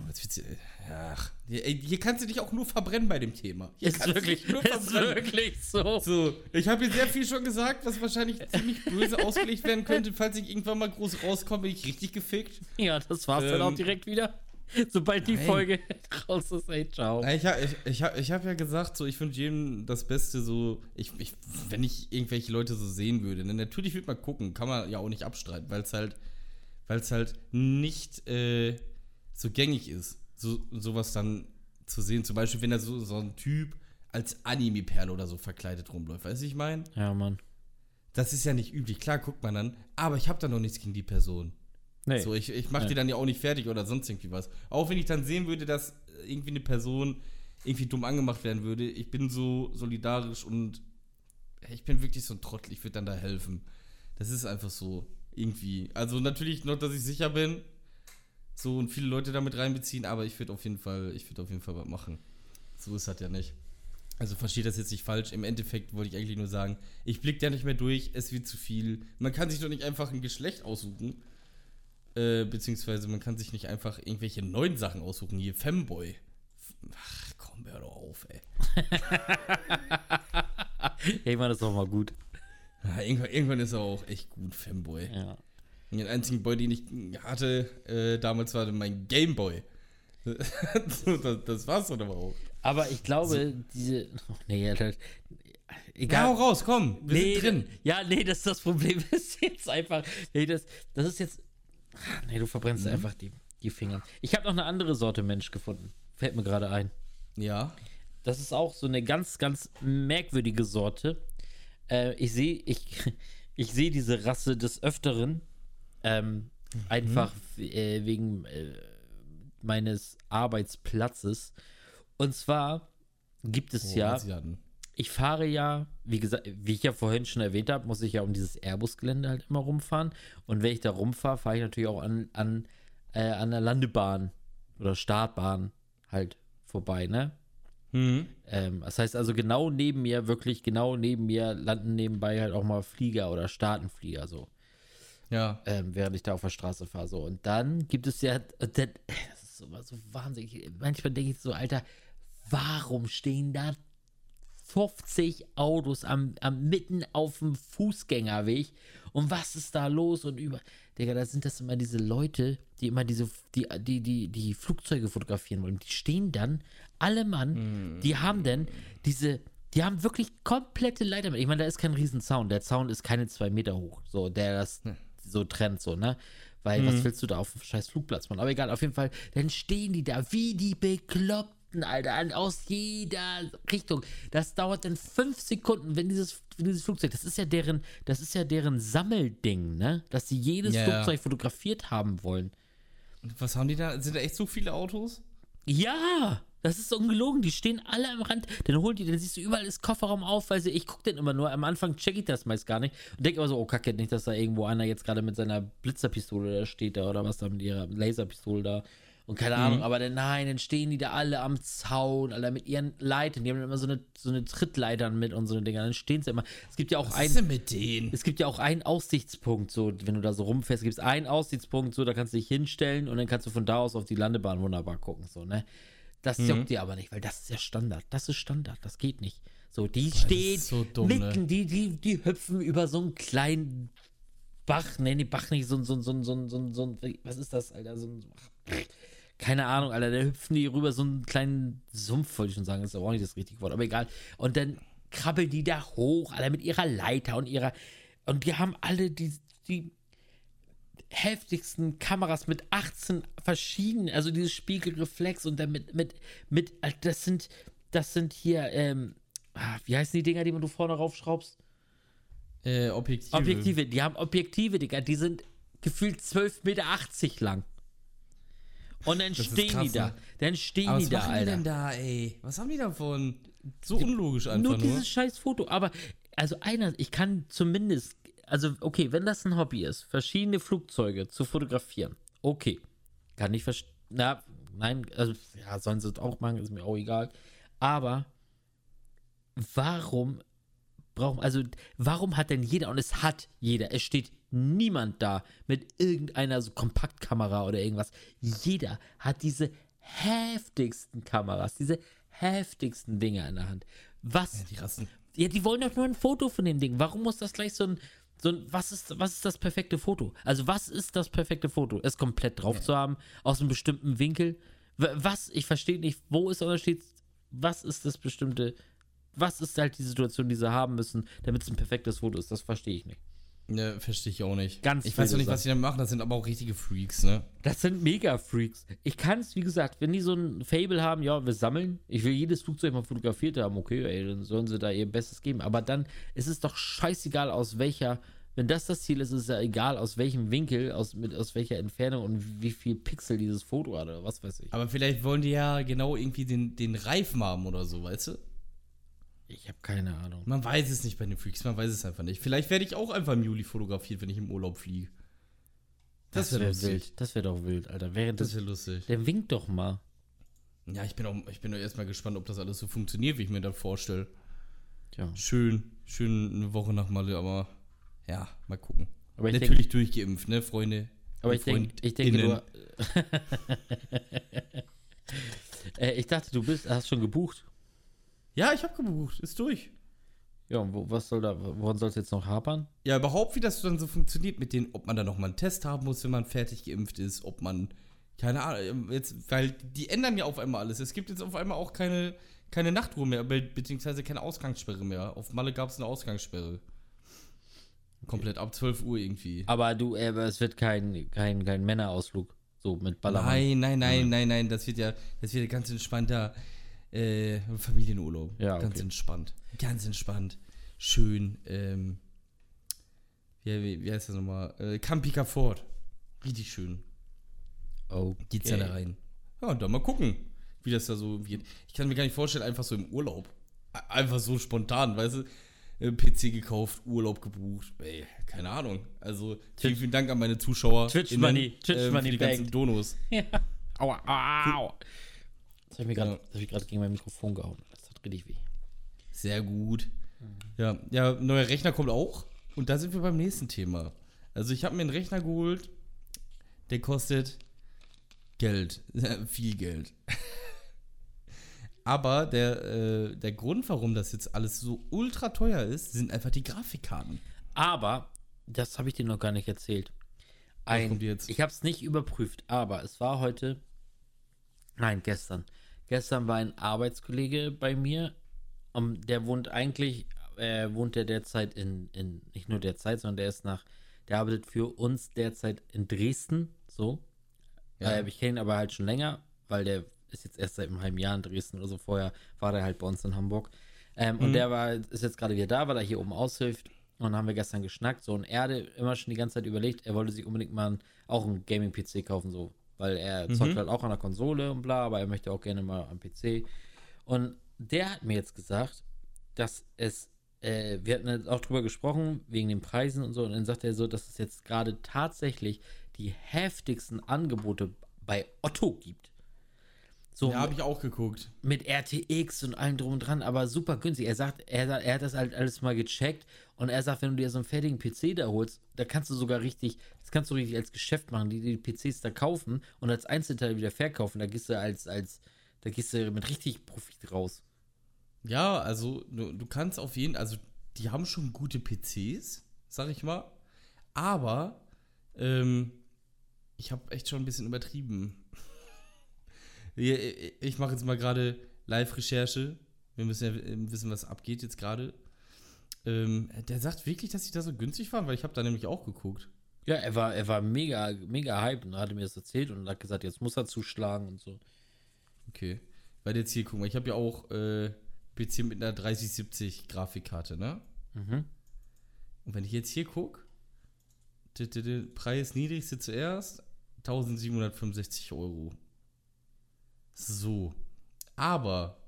Ach, hier, kannst du dich auch nur verbrennen bei dem Thema. Hier ist wirklich, ist wirklich so. So, ich habe hier sehr viel schon gesagt, was wahrscheinlich ziemlich böse ausgelegt werden könnte. Falls ich irgendwann mal groß rauskomme, bin ich richtig gefickt. Ja, das war's dann auch Ähm, direkt wieder. Sobald die nein. Folge (laughs) raus ist, ey, ciao. Ich, ich, ich, ich habe ja gesagt, so, ich wünsche jedem das Beste, so, ich, ich, wenn ich irgendwelche Leute so sehen würde. Ne, natürlich würde man gucken, kann man ja auch nicht abstreiten, weil es halt, weil es halt nicht äh, so gängig ist, so, sowas dann zu sehen. Zum Beispiel, wenn da so, so ein Typ als Anime-Perle oder so verkleidet rumläuft. Weißt du, wie ich meine? Ja, Mann. Das ist ja nicht üblich. Klar, guckt man dann, aber ich habe da noch nichts gegen die Person. Nee. So, ich, ich mache Nee. die dann ja auch nicht fertig oder sonst irgendwie was. Auch wenn ich dann sehen würde, dass irgendwie eine Person irgendwie dumm angemacht werden würde, ich bin so solidarisch und ich bin wirklich so ein Trottel, ich würde dann da helfen. Das ist einfach so, irgendwie. Also natürlich noch, dass ich sicher bin, so und viele Leute damit reinbeziehen, aber ich würde auf jeden Fall, ich würde auf jeden Fall was machen. So ist das ja nicht. Also versteht das jetzt nicht falsch. Im Endeffekt wollte ich eigentlich nur sagen, ich blicke da nicht mehr durch, es wird zu viel. Man kann sich doch nicht einfach ein Geschlecht aussuchen. Äh, beziehungsweise man kann sich nicht einfach irgendwelche neuen Sachen aussuchen. Hier, Femboy. Ach, komm, hör doch auf, ey. irgendwann ist auch mal gut. Ja, irgendwann, irgendwann ist er auch echt gut, Fanboy. Ja. Den einzigen Boy, den ich hatte äh, damals, war mein Gameboy. (laughs) das, das war's dann aber auch. Aber ich glaube, diese. Oh, nee, ja, das, Ja, egal. hau raus, komm, wir nee, sind drin. Ja, nee, das ist das Problem. (laughs) ist jetzt einfach. Nee, das, das ist jetzt. Nee, du verbrennst Mhm. einfach die, die Finger. Ich habe noch eine andere Sorte Mensch gefunden. Fällt mir gerade ein. Ja. Das ist auch so eine ganz, ganz merkwürdige Sorte. Äh, ich sehe ich, (laughs) ich seh diese Rasse des Öfteren. Ähm, Einfach äh, wegen äh, meines Arbeitsplatzes. Und zwar gibt es Oh, ja ich fahre ja, wie gesagt, wie ich ja vorhin schon erwähnt habe, muss ich ja um dieses Airbus-Gelände halt immer rumfahren. Und wenn ich da rumfahre, fahre ich natürlich auch an, an, äh, an der Landebahn oder Startbahn halt vorbei, ne? Mhm. Ähm, das heißt also genau neben mir, wirklich genau neben mir landen nebenbei halt auch mal Flieger oder Startenflieger so, Ja. ähm, während ich da auf der Straße fahre. So. Und dann gibt es ja, dann, (laughs) das ist immer so wahnsinnig. Manchmal denke ich so, Alter, warum stehen da 50 Autos am, am mitten auf dem Fußgängerweg? Und was ist da los? Und über. Digga, da sind das immer diese Leute, die immer diese, die, die, die, die Flugzeuge fotografieren wollen. Die stehen dann, alle Mann, die haben dann diese, die haben wirklich komplette Leiter mit. Ich meine, da ist kein Riesenzaun. Der Zaun ist keine zwei Meter hoch, so, der das so trennt, so, ne? Weil, was willst du da auf dem scheiß Flugplatz machen? Aber egal, auf jeden Fall, dann stehen die da wie die Bekloppten, Alter, aus jeder Richtung. Das dauert dann fünf Sekunden, wenn dieses, wenn dieses Flugzeug, das ist ja deren, das ist ja deren Sammelding, ne? Dass sie jedes Ja, ja. Flugzeug fotografiert haben wollen. Was haben die da? Sind da echt so viele Autos? Ja, das ist ungelogen. Die stehen alle am Rand. Dann holt die, dann siehst du überall ist Kofferraum auf, weil sie, ich gucke den immer nur. Am Anfang check ich das meist gar nicht und denke immer so, oh Kacke, nicht, dass da irgendwo einer jetzt gerade mit seiner Blitzerpistole da steht da oder was da mit ihrer Laserpistole da. Und keine Ahnung, aber dann, nein, dann stehen die da alle am Zaun, Alter, mit ihren Leitern. Die haben immer so eine, so eine Trittleitern mit und so eine Dinger. Dann stehen sie immer. Es gibt ja auch Was ein. ist denn mit denen? Es gibt ja auch einen Aussichtspunkt, so, wenn du da so rumfährst, gibt es einen Aussichtspunkt, so, da kannst du dich hinstellen und dann kannst du von da aus auf die Landebahn wunderbar gucken, so, ne? Das juckt dir aber nicht, weil das ist ja Standard. Das ist Standard, das geht nicht. So, die stehen so dumm, mitten, ne? die, die, die hüpfen über so einen kleinen Bach, ne, nee, Bach nicht, so ein, so ein, so ein, so ein, so ein, so ein, was ist das, Alter, so ein, keine Ahnung, Alter, da hüpfen die rüber so einen kleinen Sumpf, wollte ich schon sagen, das ist aber auch nicht das richtige Wort, aber egal. Und dann krabbeln die da hoch, Alter, mit ihrer Leiter und ihrer, und die haben alle die, die heftigsten Kameras mit 18 verschiedenen, also dieses Spiegelreflex und dann mit, mit, mit, äh, das sind, das sind hier, ähm, ah, wie heißen die Dinger, die man du vorne raufschraubst? Äh, Objektive. Objektive, die haben Objektive, Digga, die sind gefühlt 12,80 Meter lang. Und dann ist stehen krass, die da. ne? Dann stehen Aber die was da, machen die Alter. denn da, ey? Was haben die davon? So unlogisch einfach nur nur. dieses scheiß Foto. Aber, also einer, ich kann zumindest, also okay, wenn das ein Hobby ist, verschiedene Flugzeuge zu fotografieren, okay. Kann ich verstehen. Na, nein, also, ja, sollen sie es auch machen, ist mir auch egal. Aber warum brauchen, also warum hat denn jeder, und es hat jeder, es steht niemand da mit irgendeiner so Kompaktkamera oder irgendwas. Jeder hat diese heftigsten Kameras, diese heftigsten Dinger in der Hand. Was? Die Rassen. Ja, die wollen doch nur ein Foto von dem Ding. Warum muss das gleich so ein, so was ist, was ist das perfekte Foto? Also, was ist das perfekte Foto? Es komplett drauf zu haben, aus einem bestimmten Winkel. Was? Ich verstehe nicht, wo ist der Unterschied? Was ist das bestimmte, was ist halt die Situation, die sie haben müssen, damit es ein perfektes Foto ist? Das verstehe ich nicht. Ne, verstehe ich auch nicht. Ganz ich weiß auch nicht, was die da machen. Das sind aber auch richtige Freaks, ne? Das sind Mega-Freaks. Ich kann es, wie gesagt, wenn die so ein Fable haben, ja, wir sammeln. Ich will jedes Flugzeug mal fotografiert haben, okay, ey, dann sollen sie da ihr Bestes geben. Aber dann ist es doch scheißegal, aus welcher, wenn das das Ziel ist, ist es ja egal, aus welchem Winkel, aus, mit, aus welcher Entfernung und wie viel Pixel dieses Foto hat oder was weiß ich. Aber vielleicht wollen die ja genau irgendwie den, den Reifen haben oder so, weißt du? Ich habe keine Ahnung. Man weiß es nicht bei den Freaks, man weiß es einfach nicht. Vielleicht werde ich auch einfach im Juli fotografiert, wenn ich im Urlaub fliege. Das, wäre wär lustig. wild. Das wäre doch wild, Alter. Während Das das, wäre lustig. der winkt doch mal. Ja, ich bin auch, ich bin auch erstmal gespannt, ob das alles so funktioniert, wie ich mir das vorstelle. Tja. Schön, schön eine Woche nach Malle, aber ja, mal gucken. Aber ich Natürlich durchgeimpft, ne, Freunde? Aber ich, denk, ich denke, du. Freundinnen. (laughs) äh, ich dachte, du bist, hast schon gebucht. Ja, ich habe gebucht, ist durch. Ja, und wo, was soll da, woran soll es jetzt noch hapern? Ja, überhaupt, wie das dann so funktioniert mit denen, ob man da nochmal einen Test haben muss, wenn man fertig geimpft ist, ob man, keine Ahnung, jetzt, weil die ändern ja auf einmal alles. Es gibt jetzt auf einmal auch keine, keine Nachtruhe mehr, be- beziehungsweise keine Ausgangssperre mehr. Auf Malle gab es eine Ausgangssperre. Komplett ab 12 Uhr irgendwie. Aber du, äh, es wird kein, kein, kein Männerausflug. So mit Ballermann. Nein, nein, nein, nein, nein, das wird ja, das wird ja ganz entspannter äh, Familienurlaub. Ja, Ganz okay. entspannt. Ganz entspannt. Schön, ähm, wie, wie, wie heißt das nochmal? Äh, Campika Ford. Richtig schön. Okay. Geht's ja da rein. Ja, und dann mal gucken, wie das da so wird. Ich kann mir gar nicht vorstellen, einfach so im Urlaub. Einfach so spontan, weißt du? Äh, PC gekauft, Urlaub gebucht. Ey, keine Ahnung. Also, vielen, vielen Dank an meine Zuschauer. Twitch innen, Money, Twitch ähm, Money für die ganzen. Donos. (laughs) Ja. Aua, aua, aua. Das habe ich mir gerade Ja. hab gegen mein Mikrofon gehauen. Das hat richtig weh. Sehr gut. Ja, ja, neuer Rechner kommt auch. Und da sind wir beim nächsten Thema. Also ich habe mir einen Rechner geholt, der kostet Geld. (laughs) Viel Geld. (laughs) Aber der, äh, der Grund, warum das jetzt alles so ultra teuer ist, sind einfach die Grafikkarten. Aber, das habe ich dir noch gar nicht erzählt. Ein? Ich habe es nicht überprüft, aber es war heute, nein, gestern. Gestern war ein Arbeitskollege bei mir. Um, der wohnt eigentlich, äh, wohnt der derzeit in, in, nicht nur derzeit, sondern der ist nach, der arbeitet für uns derzeit in Dresden, so. Ja. Äh, ich kenne ihn aber halt schon länger, weil der ist jetzt erst seit einem halben Jahr in Dresden oder so. Vorher war der halt bei uns in Hamburg. Ähm, Und der war, ist jetzt gerade wieder da, weil er hier oben aushilft. Und dann haben wir gestern geschnackt. So, und er hatte immer schon die ganze Zeit überlegt, er wollte sich unbedingt mal einen, auch einen Gaming-PC kaufen, so. Weil er zockt halt auch an der Konsole und bla, aber er möchte auch gerne mal am PC. Und der hat mir jetzt gesagt, dass es, äh, wir hatten jetzt auch drüber gesprochen, wegen den Preisen und so, und dann sagt er so, dass es jetzt gerade tatsächlich die heftigsten Angebote bei Otto gibt. So Ja, habe ich auch geguckt. mit RTX und allem drum und dran, aber super günstig. Er sagt, er, sagt- er hat das halt alles mal gecheckt und er sagt, wenn du dir so einen fertigen PC da holst, da kannst du sogar richtig, das kannst du richtig als Geschäft machen, die die PCs da kaufen und als Einzelteil wieder verkaufen. Da gehst du als, als, da gehst du mit richtig Profit raus. Ja, also du, du kannst auf jeden also die haben schon gute PCs, sag ich mal. Aber ähm, ich habe echt schon ein bisschen übertrieben. (laughs) Ich mache jetzt mal gerade Live-Recherche. Wir müssen ja wissen, was abgeht jetzt gerade. Ähm, der sagt wirklich, dass sie da so günstig waren, weil ich habe da nämlich auch geguckt. Ja, er war, er war mega, mega hyped und hatte mir das erzählt und hat gesagt, jetzt muss er zuschlagen und so. Okay. Weil jetzt hier gucken wir, ich habe ja auch äh, PC mit einer 3070 Grafikkarte, ne? Mhm. Und wenn ich jetzt hier gucke, Preis niedrigste zuerst, 1765 Euro. So. Aber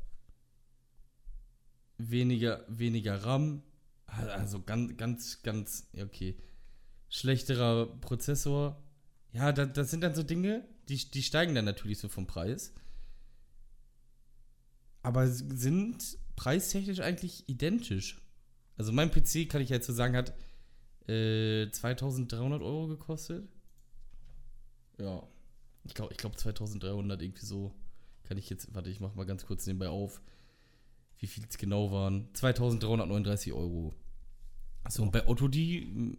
weniger, weniger RAM, also ganz, ganz, ganz, okay. Schlechterer Prozessor. Ja, das, das sind dann so Dinge, die, die steigen dann natürlich so vom Preis. Aber sind preistechnisch eigentlich identisch. Also mein PC, kann ich jetzt so sagen, hat äh, 2300 Euro gekostet. Ja. Ich glaube, ich glaub 2300 irgendwie so. Kann ich jetzt, warte, ich mach mal ganz kurz nebenbei auf, wie viel es genau waren. 2339 Euro. Achso, und bei Otto, die,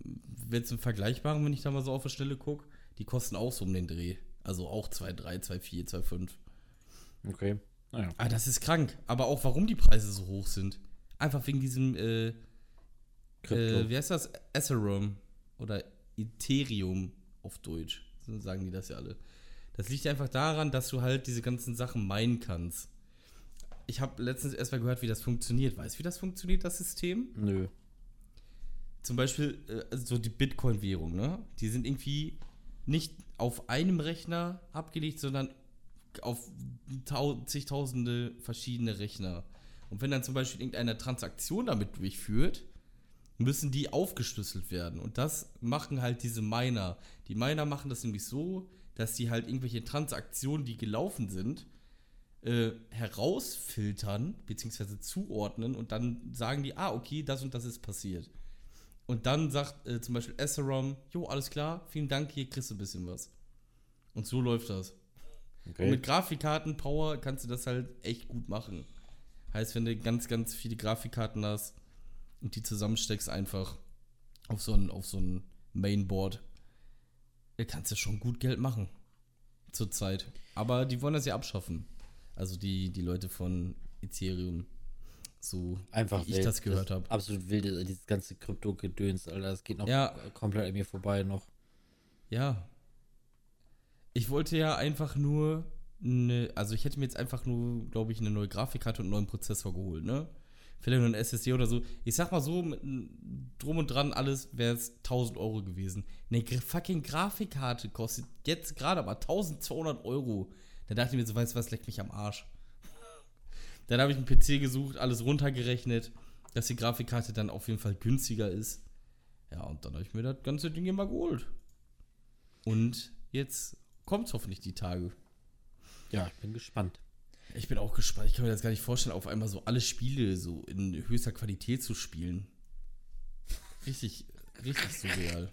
wenn es im Vergleichbaren, wenn ich da mal so auf der Stelle gucke, die kosten auch so um den Dreh. Also auch 2,3, 2,4, 2,5. Okay. Naja. Ah, das ist krank. Aber auch warum die Preise so hoch sind. Einfach wegen diesem, äh, äh, wie heißt das? Ethereum oder Ethereum auf Deutsch. So sagen die das ja alle. Das liegt einfach daran, dass du halt diese ganzen Sachen meinen kannst. Ich habe letztens erst mal gehört, wie das funktioniert. Weißt du, wie das funktioniert, das System? Nö. Zum Beispiel also so die Bitcoin-Währung, ne? Die sind irgendwie nicht auf einem Rechner abgelegt, sondern auf tau zigtausende verschiedene Rechner. Und wenn dann zum Beispiel irgendeine Transaktion damit durchführt, müssen die aufgeschlüsselt werden. Und das machen halt diese Miner. Die Miner machen das nämlich so, dass die halt irgendwelche Transaktionen, die gelaufen sind, äh, herausfiltern, beziehungsweise zuordnen und dann sagen die, ah, okay, das und das ist passiert. Und dann sagt äh, zum Beispiel Ethereum, jo, alles klar, vielen Dank, hier kriegst du ein bisschen was. Und so läuft das. Und mit Grafikkarten, Power kannst du das halt echt gut machen. Heißt, wenn du ganz, ganz viele Grafikkarten hast, und die zusammensteckst einfach auf so ein, auf so ein Mainboard, da kannst du schon gut Geld machen. Zurzeit. Aber die wollen das ja abschaffen. Also die, die Leute von Ethereum. So Einfach wie ich das gehört habe. Absolut wild, äh, dieses ganze Krypto-Gedöns, Alter. Das geht noch Ja. komplett an mir vorbei noch. Ja. Ich wollte ja einfach nur eine, also ich hätte mir jetzt einfach nur, glaube ich, eine neue Grafikkarte und einen neuen Prozessor geholt, ne? Vielleicht nur ein SSD oder so. Ich sag mal so, mit drum und dran alles wäre es 1000 Euro gewesen. Eine fucking Grafikkarte kostet jetzt gerade aber 1200 Euro. Da dachte ich mir so, weißt du was, leck mich am Arsch. Dann habe ich einen PC gesucht, alles runtergerechnet, dass die Grafikkarte dann auf jeden Fall günstiger ist. Ja, und dann habe ich mir das ganze Ding hier mal geholt. Und jetzt kommt hoffentlich die Tage. Ja, ich bin gespannt. Ich bin auch gespannt. Ich kann mir das gar nicht vorstellen, auf einmal so alle Spiele so in höchster Qualität zu spielen. Richtig, richtig surreal.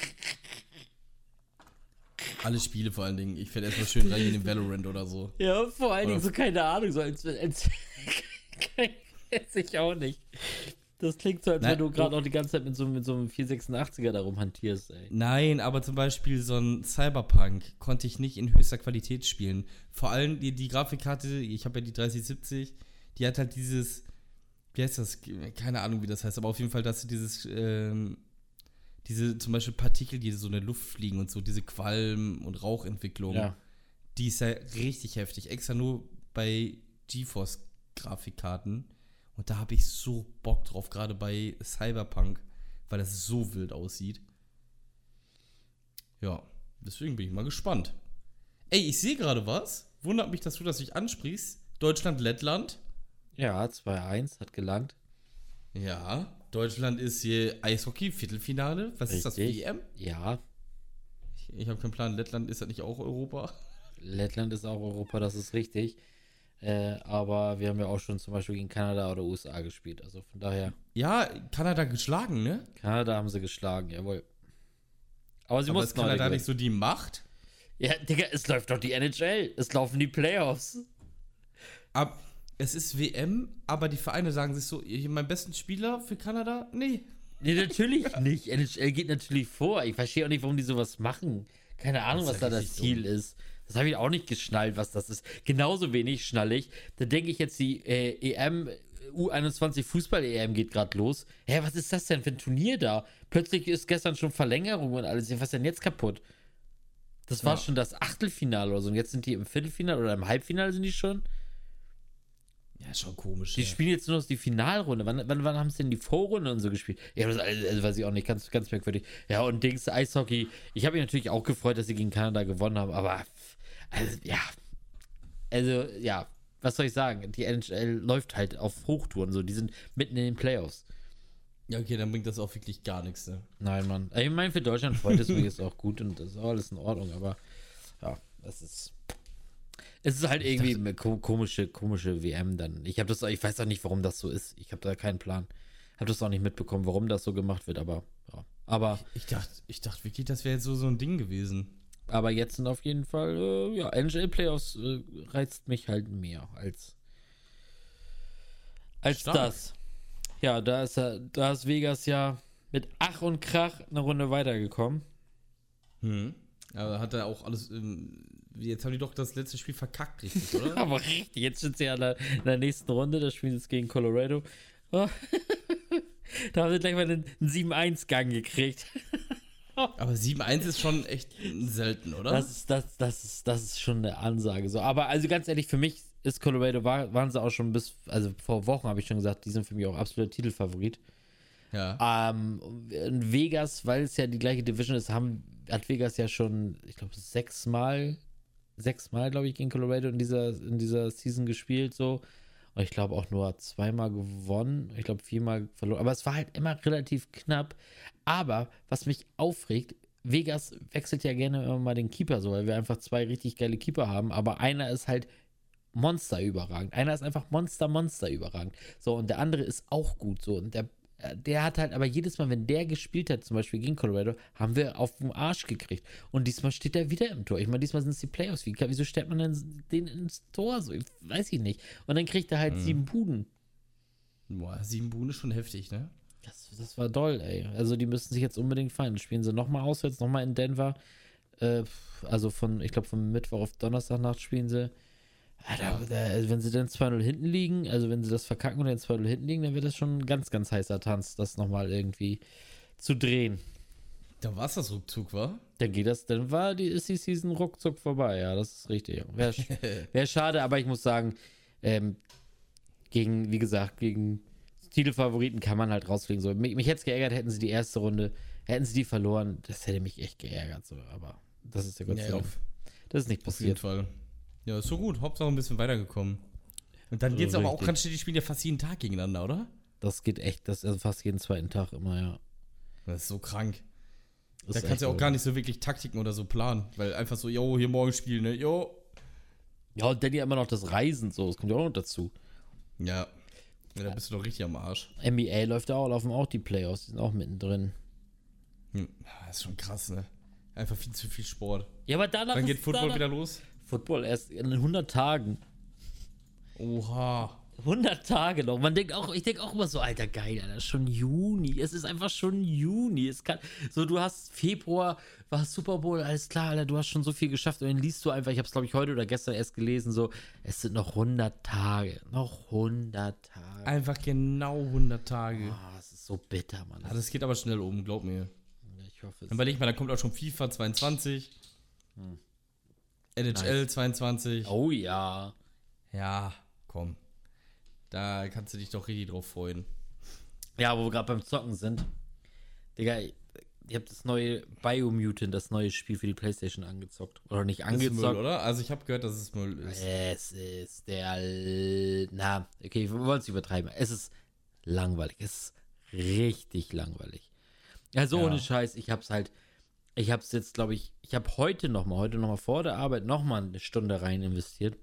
Alle Spiele vor allen Dingen. Ich werde erstmal schön rein in den Valorant oder so. Ja, vor allen Dingen Dingen so keine Ahnung, so als, als (laughs) weiß ich auch nicht. Das klingt so, als Nein, wenn du gerade noch die ganze Zeit mit so, mit so einem 486er darum hantierst, ey. Nein, aber zum Beispiel so ein Cyberpunk konnte ich nicht in höchster Qualität spielen. Vor allem die, die Grafikkarte, ich habe ja die 3070, die hat halt dieses, wie heißt das? Keine Ahnung, wie das heißt, aber auf jeden Fall, dass du dieses, ähm, diese zum Beispiel Partikel, die so in der Luft fliegen und so, diese Qualm- und Rauchentwicklung, Ja. die ist ja richtig heftig. Extra nur bei GeForce-Grafikkarten. Und da habe ich so Bock drauf, gerade bei Cyberpunk, weil das so wild aussieht. Ja, deswegen bin ich mal gespannt. Ey, ich sehe gerade was. Wundert mich, dass du das nicht ansprichst. Deutschland, Lettland. Ja, 2-1 hat gelangt. Ja, Deutschland ist hier Eishockey, Viertelfinale. Was ist das, Richtig. WM? Ja, Ich, ich habe keinen Plan. Lettland ist das nicht auch Europa? Lettland ist auch Europa, das ist richtig. Äh, aber wir haben ja auch schon zum Beispiel gegen Kanada oder USA gespielt. Also von daher, Ja, Kanada geschlagen, ne? Kanada haben sie geschlagen, jawohl. Aber sie Aber ist mussten heute Kanada gewinnen. nicht so die Macht? Ja, Digga, es läuft doch die NHL. Es laufen die Playoffs. Ab, es ist WM, aber die Vereine sagen sich so, mein besten Spieler für Kanada? Nee. Nee, natürlich (laughs) nicht. NHL geht natürlich vor. Ich verstehe auch nicht, warum die sowas machen. Keine Ahnung, was da das Ziel ist. Das habe ich auch nicht geschnallt, was das ist. Genauso wenig schnallig. Da denke ich jetzt, die äh, EM, U21 Fußball-EM geht gerade los. Hä, was ist das denn für ein Turnier da? Plötzlich ist gestern schon Verlängerung und alles. Was ist denn jetzt kaputt? Das war Ja. schon das Achtelfinale oder so. Und jetzt sind die im Viertelfinale oder im Halbfinale sind die schon. Ja, ist schon komisch. Die ja. spielen jetzt nur noch die Finalrunde. Wann, wann, wann haben sie denn die Vorrunde und so gespielt? Ja, das also, weiß ich auch nicht, ganz, ganz merkwürdig. Ja, und Dings, Eishockey. Ich habe mich natürlich auch gefreut, dass sie gegen Kanada gewonnen haben, aber also, ja. Also, ja, was soll ich sagen? Die NHL läuft halt auf Hochtouren so. Die sind mitten in den Playoffs. Ja, okay, dann bringt das auch wirklich gar nichts, ne? Nein, Mann. Ich meine, für Deutschland freut es mich jetzt auch gut und das ist auch alles in Ordnung, aber ja, das ist. Es ist halt irgendwie eine ko komische, komische WM dann. Ich habe das, ich weiß auch nicht, warum das so ist. Ich habe da keinen Plan. Habe das auch nicht mitbekommen, warum das so gemacht wird, aber ja. Aber, Ich dachte, ich dachte wirklich, das wäre jetzt so, so ein Ding gewesen. aber jetzt sind auf jeden Fall, äh, ja, NHL Playoffs äh, reizt mich halt mehr als als Stark. das. Ja, da ist er, da ist Vegas ja mit Ach und Krach eine Runde weitergekommen. Hm. Aber hat er auch alles. Ähm, jetzt haben die doch das letzte Spiel verkackt, richtig, oder? (laughs) Aber richtig, jetzt sind sie ja in der, in der nächsten Runde, das spielen sie jetzt gegen Colorado. Oh. (laughs) da haben sie gleich mal einen, einen 7-1-Gang gekriegt. (laughs) Aber 7-1 ist schon echt selten, oder? Das ist, das, das, ist, das ist schon eine Ansage. So. Aber also ganz ehrlich, für mich ist Colorado, war, waren sie auch schon bis, also vor Wochen habe ich schon gesagt, die sind für mich auch absoluter Titelfavorit. ja. Ähm, in Vegas, weil es ja die gleiche Division ist, haben, hat Vegas ja schon, ich glaube, sechsmal, sechsmal, glaube ich, gegen Colorado in dieser, in dieser Season gespielt, so. Und ich glaube auch nur zweimal gewonnen. Ich glaube viermal verloren. Aber es war halt immer relativ knapp. Aber was mich aufregt, Vegas wechselt ja gerne immer mal den Keeper so, weil wir einfach zwei richtig geile Keeper haben. Aber einer ist halt Monster überragend. Einer ist einfach Monster, Monster überragend. So, und der andere ist auch gut so. Und der, der hat halt, aber jedes Mal, wenn der gespielt hat, zum Beispiel gegen Colorado, haben wir auf den Arsch gekriegt. Und diesmal steht er wieder im Tor. Ich meine, diesmal sind es die Playoffs. Wie, wieso stellt man denn den ins Tor? So, ich, weiß ich nicht. Und dann kriegt er halt sieben Buden. Boah, 7 Buhnen ist schon heftig, ne? Das, das war doll, ey. Also die müssen sich jetzt unbedingt feiern. Spielen sie nochmal auswärts, nochmal in Denver. Äh, also von, ich glaube, von Mittwoch auf Donnerstagnacht spielen sie. Alter, also wenn sie dann 2-0 hinten liegen, also wenn sie das verkacken und dann 2-0 hinten liegen, dann wird das schon ein ganz, ganz heißer Tanz, das nochmal irgendwie zu drehen. Da war es das ruckzuck, war? Dann geht das, dann war die, ist die Season ruckzuck vorbei, ja, das ist richtig. Wäre (laughs) wär schade, aber ich muss sagen, ähm, gegen, wie gesagt, gegen Titelfavoriten kann man halt rausfliegen. So, mich, mich hätte es geärgert, hätten sie die erste Runde, hätten sie die verloren, das hätte mich echt geärgert, so, aber das ist ja Gott sei Dank. Das ist nicht passiert. Auf jeden Fall. Ja, ist so gut. Hauptsache ein bisschen weitergekommen. Und dann geht es aber auch ganz schnell, die spielen ja fast jeden Tag gegeneinander, oder? Das geht echt, das ist also fast jeden zweiten Tag immer, ja. Das ist so krank. Das da kannst du ja auch gar nicht so wirklich Taktiken oder so planen, weil einfach so, yo, hier morgen spielen, ne, yo. Ja, und dann ja immer noch das Reisen, so, das kommt ja auch noch dazu. Ja. ja da bist du doch richtig am Arsch. NBA läuft ja auch, laufen auch die Playoffs, die sind auch mittendrin. Hm, das ist schon krass, ne? Einfach viel zu viel Sport. Ja, aber danach Wann geht Football wieder los? Football erst in 100 Tagen. Oha. 100 Tage noch. Man denkt auch, ich denke auch immer so, alter geil, Alter, schon Juni. Es ist einfach schon Juni. Es kann, so, du hast Februar, war Super Bowl, alles klar, Alter, du hast schon so viel geschafft. Und dann liest du einfach, ich habe es glaube ich heute oder gestern erst gelesen, so, es sind noch 100 Tage. Noch 100 Tage. Einfach genau 100 Tage. Oh, das ist so bitter, Mann. Das, ja, das geht aber schnell um, glaub mir. Ich hoffe es. Dann überleg mal, da kommt auch schon FIFA 22. Hm. NHL nice. 22. Oh ja. Ja, komm. Da kannst du dich doch richtig drauf freuen. Ja, wo wir gerade beim Zocken sind. Digga, ihr habt das neue Biomutant, das neue Spiel für die Playstation angezockt. Oder nicht angezockt. Ist Müll, oder? Also ich habe gehört, dass es Müll ist. Es ist der... Na, okay, wir wollen es übertreiben. Es ist langweilig. Es ist richtig langweilig. Also ja. ohne Scheiß, ich hab's halt... Ich hab's jetzt, glaube ich... Ich habe heute nochmal, heute nochmal vor der Arbeit nochmal eine Stunde rein investiert.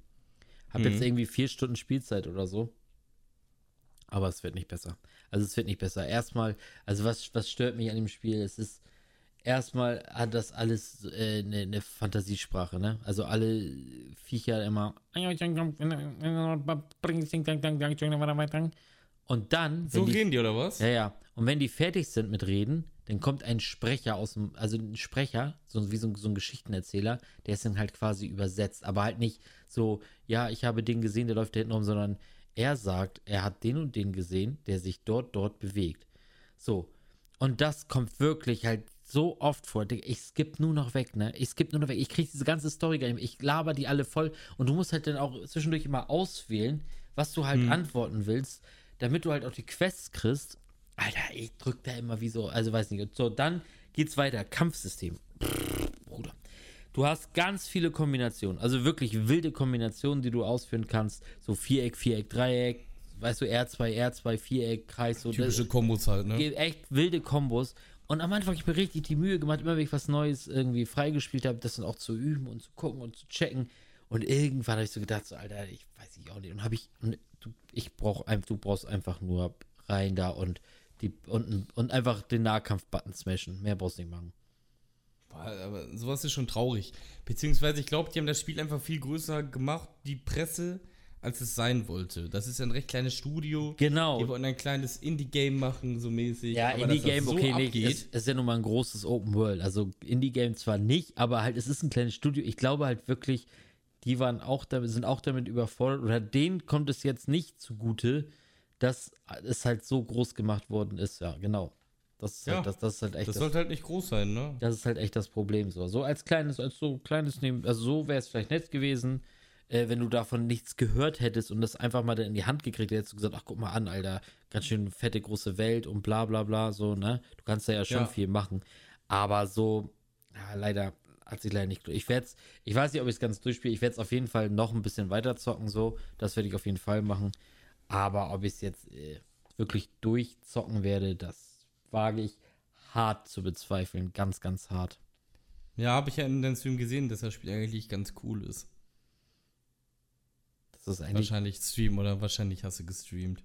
Hab mhm. jetzt irgendwie vier Stunden Spielzeit oder so. Aber es wird nicht besser. Also es wird nicht besser. Erstmal, also was, was stört mich an dem Spiel? Es ist, erstmal hat das alles äh, eine, eine Fantasiesprache, ne? Also alle Viecher immer. Und dann. So die, reden die oder was? Ja, ja. Und wenn die fertig sind mit Reden, dann kommt ein Sprecher aus dem, also ein Sprecher, so wie so, so ein Geschichtenerzähler, der ist dann halt quasi übersetzt. Aber halt nicht so, ja, ich habe den gesehen, der läuft da hinten rum, sondern er sagt, er hat den und den gesehen, der sich dort, dort bewegt. So. Und das kommt wirklich halt so oft vor. Ich skippe nur noch weg, ne? Ich skippe nur noch weg. Ich kriege diese ganze Story gar nicht mehr. Ich laber die alle voll. Und du musst halt dann auch zwischendurch immer auswählen, was du halt hm. antworten willst, damit du halt auch die Quests kriegst. Alter, ich drück da immer wie so, also weiß nicht. So, dann geht's weiter. Kampfsystem. Pff, Bruder. Du hast ganz viele Kombinationen, also wirklich wilde Kombinationen, die du ausführen kannst. So Viereck, Viereck, Dreieck, weißt du, R2, R2, Viereck, Kreis. So Typische Kombos halt, ne? Echt wilde Kombos. Und am Anfang habe ich mir richtig die Mühe gemacht, immer wenn ich was Neues irgendwie freigespielt habe, das dann auch zu üben und zu gucken und zu checken. Und irgendwann habe ich so gedacht, so, Alter, ich weiß nicht auch nicht. Und habe ich, und du, ich brauch, du brauchst einfach nur rein da und die und, und einfach den Nahkampf-Button smashen. Mehr brauchst du nicht machen. Aber sowas ist schon traurig. Beziehungsweise, ich glaube, die haben das Spiel einfach viel größer gemacht, die Presse, als es sein wollte. Das ist ja ein recht kleines Studio. Genau. Die wollen ein kleines Indie-Game machen, so mäßig. Ja, Indie-Game, okay, so nee, es ist ja nun mal ein großes Open World. Also Indie-Game zwar nicht, aber halt, es ist ein kleines Studio. Ich glaube halt wirklich, die waren auch damit, sind auch damit überfordert, oder denen kommt es jetzt nicht zugute, dass es halt so groß gemacht worden ist. Ja, genau. Das ist, halt ja, halt, das, das ist halt echt. Das, das sollte halt nicht groß sein, ne? Das ist halt echt das Problem. So, so als kleines, als so kleines Neben, also so wäre es vielleicht nett gewesen, äh, wenn du davon nichts gehört hättest und das einfach mal in die Hand gekriegt hättest du gesagt, ach guck mal an, Alter, ganz schön fette große Welt und bla bla bla, so, ne? Du kannst da ja schon ja. viel machen. Aber so, ja, leider hat sich leider nicht. Ich werde ich weiß nicht, ob ich es ganz durchspiele. Ich werde es auf jeden Fall noch ein bisschen weiter zocken, so. Das werde ich auf jeden Fall machen. Aber ob ich es jetzt äh, wirklich durchzocken werde, das wage ich hart zu bezweifeln. Ganz, ganz hart. Ja, habe ich ja in deinem Stream gesehen, dass das Spiel eigentlich ganz cool ist. Das ist eigentlich. Wahrscheinlich Stream oder wahrscheinlich hast du gestreamt.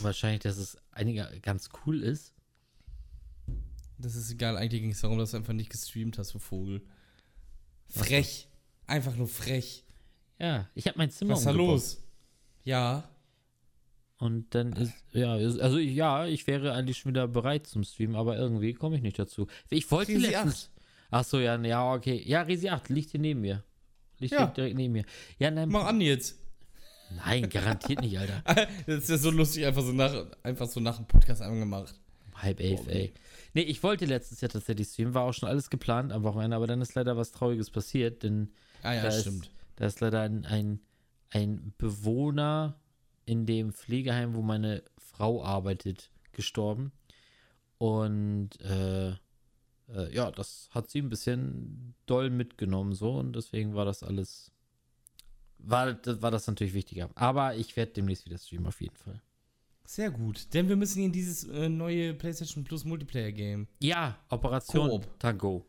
Wahrscheinlich, dass es einiger ganz cool ist. Das ist egal, eigentlich ging es darum, dass du einfach nicht gestreamt hast, du Vogel. Frech. Einfach nur frech. Ja, ich habe mein Zimmer Was ist da los? Ja. Und dann ist, ja, ist, also ich- ja, ich wäre eigentlich schon wieder bereit zum Streamen, aber irgendwie komme ich nicht dazu. Ich wollte Resi letztens. Ach so, ja, ja, okay. Ja, Resi 8 liegt hier neben mir. Liegt Ja. hier direkt neben mir. Ja, nein, Mach an jetzt. nein, garantiert nicht, Alter. (laughs) Das ist ja so lustig, einfach so nach, einfach so nach dem Podcast angemacht. Halb elf, Boah, ey. Nee, ich wollte letztes Jahr tatsächlich streamen, war auch schon alles geplant am Wochenende, aber dann ist leider was Trauriges passiert, denn Ah ja, da, stimmt. Ist, da ist leider ein, ein, ein Bewohner in dem Pflegeheim, wo meine Frau arbeitet, gestorben. Und äh, äh, ja, das hat sie ein bisschen doll mitgenommen, so und deswegen war das alles. War, das- war das natürlich wichtiger. Aber ich werde demnächst wieder streamen, auf jeden Fall. Sehr gut. Denn wir müssen in dieses äh, neue PlayStation Plus Multiplayer Game. Ja, Operation Koop. Tango.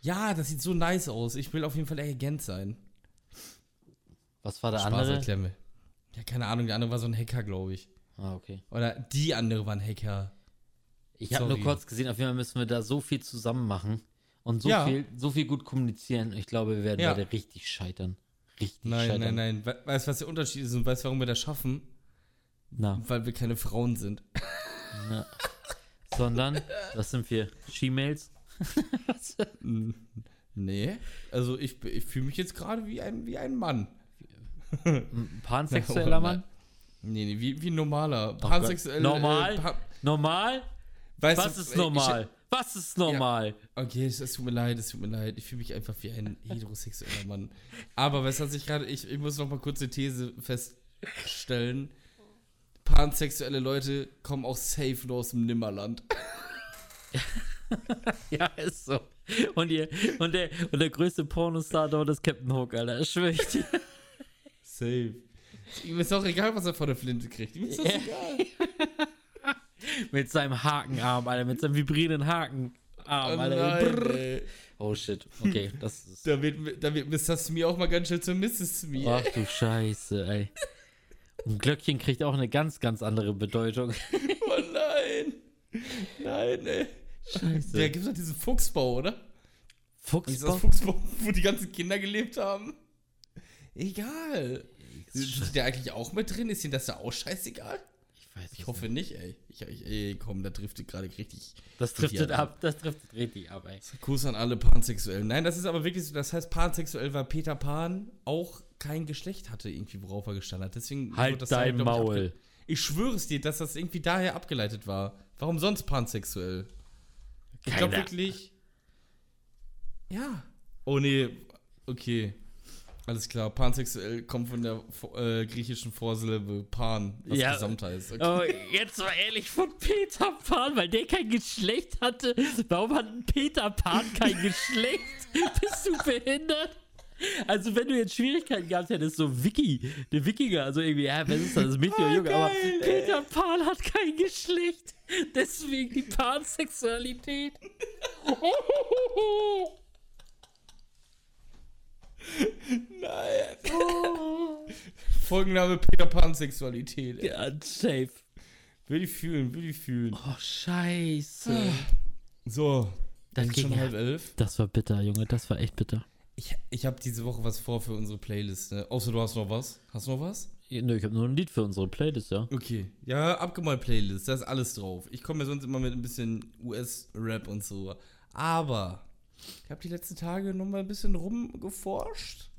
Ja, das sieht so nice aus. Ich will auf jeden Fall der Agent sein. Was war der Spaß, andere? mir. Ja, keine Ahnung, der andere war so ein Hacker, glaube ich. Ah, okay. Oder die andere war ein Hacker. Ich habe nur kurz gesehen, auf jeden Fall müssen wir da so viel zusammen machen und so Ja. viel, so viel gut kommunizieren. Ich glaube, wir werden Ja. beide richtig scheitern. Richtig Nein, scheitern. nein, nein. We weißt du, was der Unterschied ist und weißt du, warum wir das schaffen? Na, Weil wir keine Frauen sind. na. Sondern, was sind wir? She-Mails? (laughs) Nee. Also ich, ich fühle mich jetzt gerade wie ein, wie ein Mann. Ein Pansexueller Mann? Nee, nee, wie, wie ein normaler. Gott. Pansexuelle. Normal? Äh, pa Normal? weißt Was du, ist ich- normal? Was ist normal? Ich, okay, es, tut mir leid, es tut mir leid. Ich fühle mich einfach wie ein heterosexueller Mann. Aber was ich gerade. Ich, ich muss noch mal kurz eine These feststellen. Pansexuelle Leute kommen auch safe nur aus dem Nimmerland. (laughs) Ja, ist so. Und, ihr, und, der, und der größte Pornostar dort ist Captain Hook, Alter. Das schwöre ich dir. Safe. Ihm ist auch egal, was er vor der Flinte kriegt. Ihm ist das egal. (laughs) Mit seinem Hakenarm, Alter. Mit seinem vibrierenden Hakenarm, Oh Alter. ey. Oh shit. Okay, das ist. Da wird, da wird Mr. Smee auch mal ganz schnell zur Mrs. Smee. Ach du Scheiße, ey. Ein Glöckchen kriegt auch eine ganz, ganz andere Bedeutung. (laughs) Oh nein. Nein, ey. Scheiße. Da gibt es doch diesen Fuchsbau, oder? Ist das Fuchsbau? Fuchsbau, wo die ganzen Kinder gelebt haben? Egal. Ist der eigentlich auch mit drin? Ist ihm das da auch scheißegal? Ich weiß Ich nicht. hoffe nicht, ey. Ich, ich, ey, komm, da driftet gerade richtig. Das driftet ab. Das driftet richtig ab, ey. Gruß an alle Pansexuellen. Nein, das ist aber wirklich so. Das heißt, pansexuell, weil Peter Pan auch kein Geschlecht hatte, irgendwie, worauf er gestanden hat. Deswegen Halt das dein ich, Maul. abge- Ich schwöre es dir, dass das irgendwie daher abgeleitet war. Warum sonst pansexuell? Ich glaube wirklich. Ja. Oh nee, okay. Alles klar, pansexuell kommt von der äh, griechischen Vorsilbe pan, was Ja. gesamt heißt. Okay. Oh, jetzt mal ehrlich von Peter Pan, weil der kein Geschlecht hatte. Warum hat Peter Pan kein Geschlecht? (laughs) Bist du behindert? Also, wenn du jetzt Schwierigkeiten gehabt hättest, so Vicky, der Wikinger, also irgendwie, ja, was ist das, das Mädchen oder Ah, Junge, aber geil, ey. Peter Pan hat kein Geschlecht. Deswegen die Pansexualität. (laughs) Nein. Folgenname Peter Pan Sexualität. ey. Ja, safe. Will ich fühlen, will ich fühlen. Oh, scheiße. So, Das ging schon ja. halb elf. Das war bitter, Junge, das war echt bitter. Ich, ich habe diese Woche was vor für unsere Playlist. Ne? Außer du hast noch was. Hast du noch was? Nö, ich habe nur ein Lied für unsere Playlist, ja. Okay. Ja, abgemalt Playlist. Da ist alles drauf. Ich komme ja sonst immer mit ein bisschen US-Rap und so. Aber ich habe die letzten Tage noch mal ein bisschen rumgeforscht.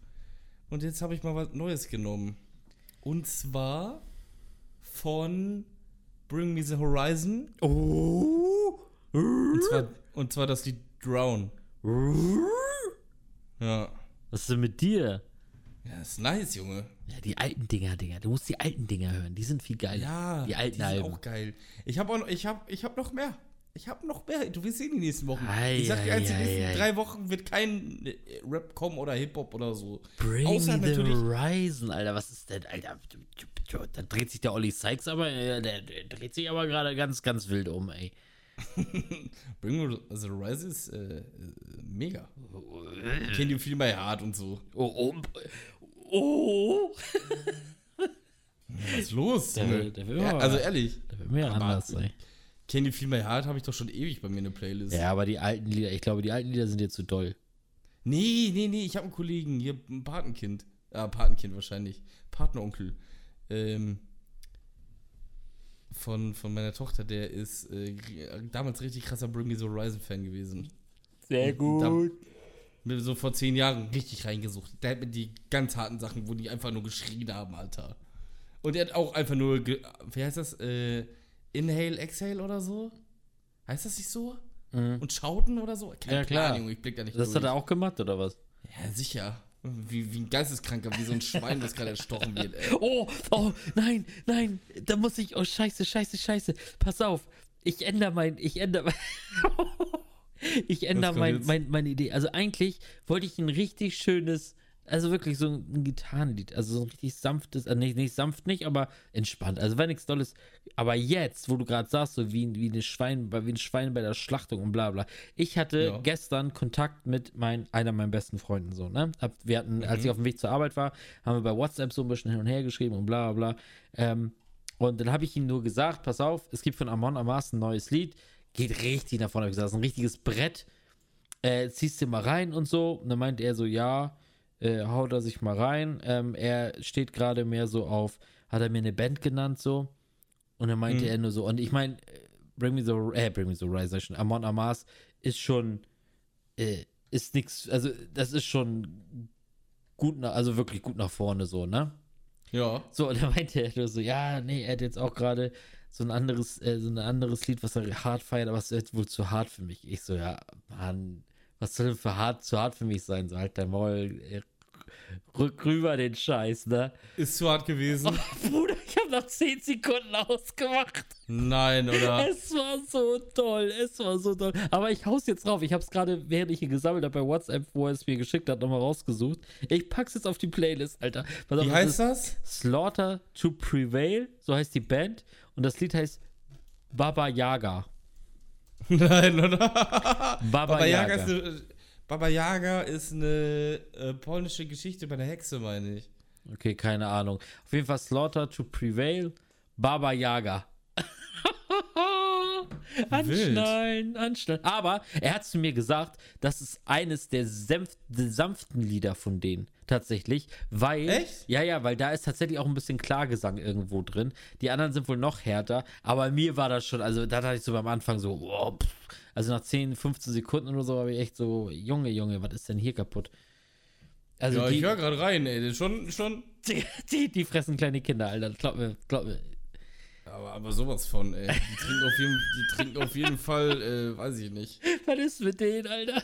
Und jetzt habe ich mal was Neues genommen. Und zwar von Bring Me the Horizon. Oh. Und zwar, und zwar das Lied Drown. Ja. Was ist denn mit dir? Ja, ist nice, Junge. Ja, die alten Dinger, Dinger. Du musst die alten Dinger hören. Die sind viel geiler. Ja, die alten sind Alben. auch geil. Ich habe noch, ich habe, ich habe noch mehr. Ich habe noch mehr. Du wirst sehen die nächsten Wochen. Ei, ich sag dir, ei, eins, die nächsten ei. drei Wochen wird kein äh, Rap kommen oder Hip Hop oder so. Bring Außer me the Horizon, Alter. Was ist denn, Alter? Da dreht sich der Olli Sykes aber, äh, der, der dreht sich aber gerade ganz, ganz wild um, ey. (laughs) Bring the Horizon ist äh, mega. Ich kenne die viel bei Hart und so. Oh, oh. oh. Was ist los? Der will- der will ja, also ehrlich, Da wird mir Aber- anders, ey. Kenne die viel bei Hart habe ich doch schon ewig bei mir in der Playlist. Ja, aber die alten Lieder, ich glaube, die alten Lieder sind jetzt zu doll. Nee, nee, nee, ich habe einen Kollegen, hier ein Patenkind. Ja, Patenkind wahrscheinlich. Partneronkel. Ähm, von, von meiner Tochter, der ist äh, damals richtig krasser Bring Me the Horizon-Fan gewesen. Sehr gut. Mir so vor zehn Jahren richtig reingesucht. Der hat mir die ganz harten Sachen, wo die einfach nur geschrien haben, Alter. Und er hat auch einfach nur, ge- wie heißt das? Äh, Inhale, Exhale oder so? Heißt das nicht so? Mhm. Und Schauten oder so? Keine Ja, klar. Plan, Junge, ich blick da nicht Das durch. hat er auch gemacht, oder was? Ja, sicher. Wie, wie ein Geisteskranker, wie so ein Schwein, das gerade erstochen wird, ey. (laughs) Oh, oh, nein, nein, da muss ich, oh, scheiße, scheiße, scheiße. Pass auf, ich ändere mein, ich ändere mein, (laughs) ich ändere mein, mein, meine Idee. Also eigentlich wollte ich ein richtig schönes, also wirklich so ein Gitarrenlied, also so ein richtig sanftes, also nicht, nicht sanft nicht, aber entspannt. Also war nichts Dolles. Aber jetzt, wo du gerade sagst, so wie, wie, eine Schwein, wie ein Schwein bei der Schlachtung und bla bla. Ich hatte Ja. gestern Kontakt mit mein, einer meiner besten Freunden so, ne? Wir hatten, als ich auf dem Weg zur Arbeit war, haben wir bei WhatsApp so ein bisschen hin und her geschrieben und bla bla bla. Ähm, und dann habe ich ihm nur gesagt, pass auf, es gibt von Amon Amas ein neues Lied, geht richtig nach vorne, hab ich gesagt, ist ein richtiges Brett, äh, ziehst du mal rein und so. Und dann meint er so, ja, äh, haut er sich mal rein. Ähm, er steht gerade mehr so auf, hat er mir eine Band genannt so. Und dann meinte Mhm. er nur so, und ich meine, Bring Me the, äh, Bring Me the Horizon, schon, Amon Amas ist schon, äh, ist nix, also das ist schon gut, nach, also wirklich gut nach vorne so, ne? Ja. So, und dann meinte er nur so, ja, nee, er hat jetzt auch gerade so ein anderes, äh, so ein anderes Lied, was er hart feiert, aber es ist wohl zu hart für mich. Ich so, ja, Mann, was soll denn für hart, zu hart für mich sein? So, halt dein Maul, äh, rück rüber den Scheiß, ne? Ist zu hart gewesen. (laughs) Oh, Bruder, ich habe nach 10 Sekunden ausgemacht. Nein, oder? Es war so toll, es war so toll. Aber ich hau's jetzt drauf. Ich habe es gerade, während ich ihn gesammelt habe bei WhatsApp, wo er es mir geschickt hat, nochmal rausgesucht. Ich pack's jetzt auf die Playlist, Alter. Auf, Wie heißt das? Slaughter to Prevail, so heißt die Band. Und das Lied heißt Baba Yaga. (laughs) Nein, oder? Baba, Baba Yaga. Yaga ist eine, Baba Yaga ist eine äh, polnische Geschichte bei der Hexe, meine ich. Okay, keine Ahnung. Auf jeden Fall Slaughter to Prevail, Baba Yaga. (laughs) anschnallen, anschnallen. Aber er hat zu mir gesagt, das ist eines der sanften Lieder von denen. Tatsächlich, weil. Echt? Ja, ja, weil da ist tatsächlich auch ein bisschen Klagesang irgendwo drin. Die anderen sind wohl noch härter, aber mir war das schon, also da dachte ich so beim Anfang so, pff. also nach 10, 15 Sekunden oder so, habe ich echt so, Junge, Junge, was ist denn hier kaputt? Also ja, die, ich höre gerade rein, ey. Das ist schon, schon. (laughs) die, die, die fressen kleine Kinder, Alter. Glaub mir, glaub mir. Aber, aber sowas von, ey. Die trinken auf jeden, die trinken auf jeden Fall, äh, weiß ich nicht. Was ist mit denen, Alter?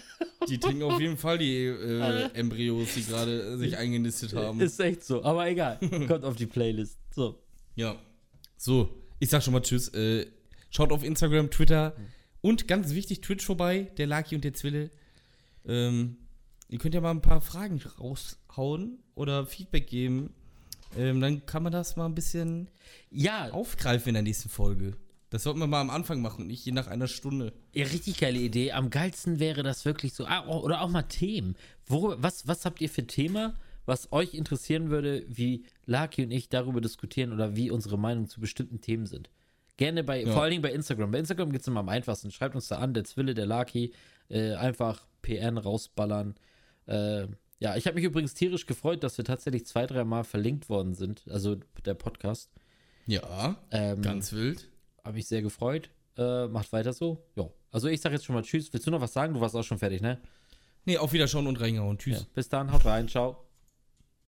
Die trinken auf jeden Fall die äh, Embryos, die gerade sich eingenistet haben. Ist echt so, aber egal. Kommt auf die Playlist. So. Ja. So, ich sag schon mal Tschüss. Äh, schaut auf Instagram, Twitter und ganz wichtig, Twitch vorbei, der Laki und der Zwille. Ähm, ihr könnt ja mal ein paar Fragen raushauen oder Feedback geben. Ähm, dann kann man das mal ein bisschen Ja, aufgreifen in der nächsten Folge. Das sollten wir mal am Anfang machen, nicht je nach einer Stunde. ja, richtig geile Idee. Am geilsten wäre das wirklich so. Ah, oh, oder auch mal Themen. Wo, was, was habt ihr für Thema, was euch interessieren würde, wie Laki und ich darüber diskutieren oder wie unsere Meinung zu bestimmten Themen sind? Gerne bei, Ja. vor allen Dingen bei Instagram. Bei Instagram geht es immer am einfachsten. Schreibt uns da an, der Zwille, der Laki. Äh, einfach PN rausballern. Äh, ja, ich habe mich übrigens tierisch gefreut, dass wir tatsächlich zwei, dreimal verlinkt worden sind. Also der Podcast. Ja, Ähm, ganz wild. Habe ich sehr gefreut. Äh, macht weiter so. Ja. Also ich sage jetzt schon mal Tschüss. Willst du noch was sagen? Du warst auch schon fertig, ne? Nee, auf Wiederschauen und reingehauen. Tschüss. Ja. Bis dann, haut rein, ciao.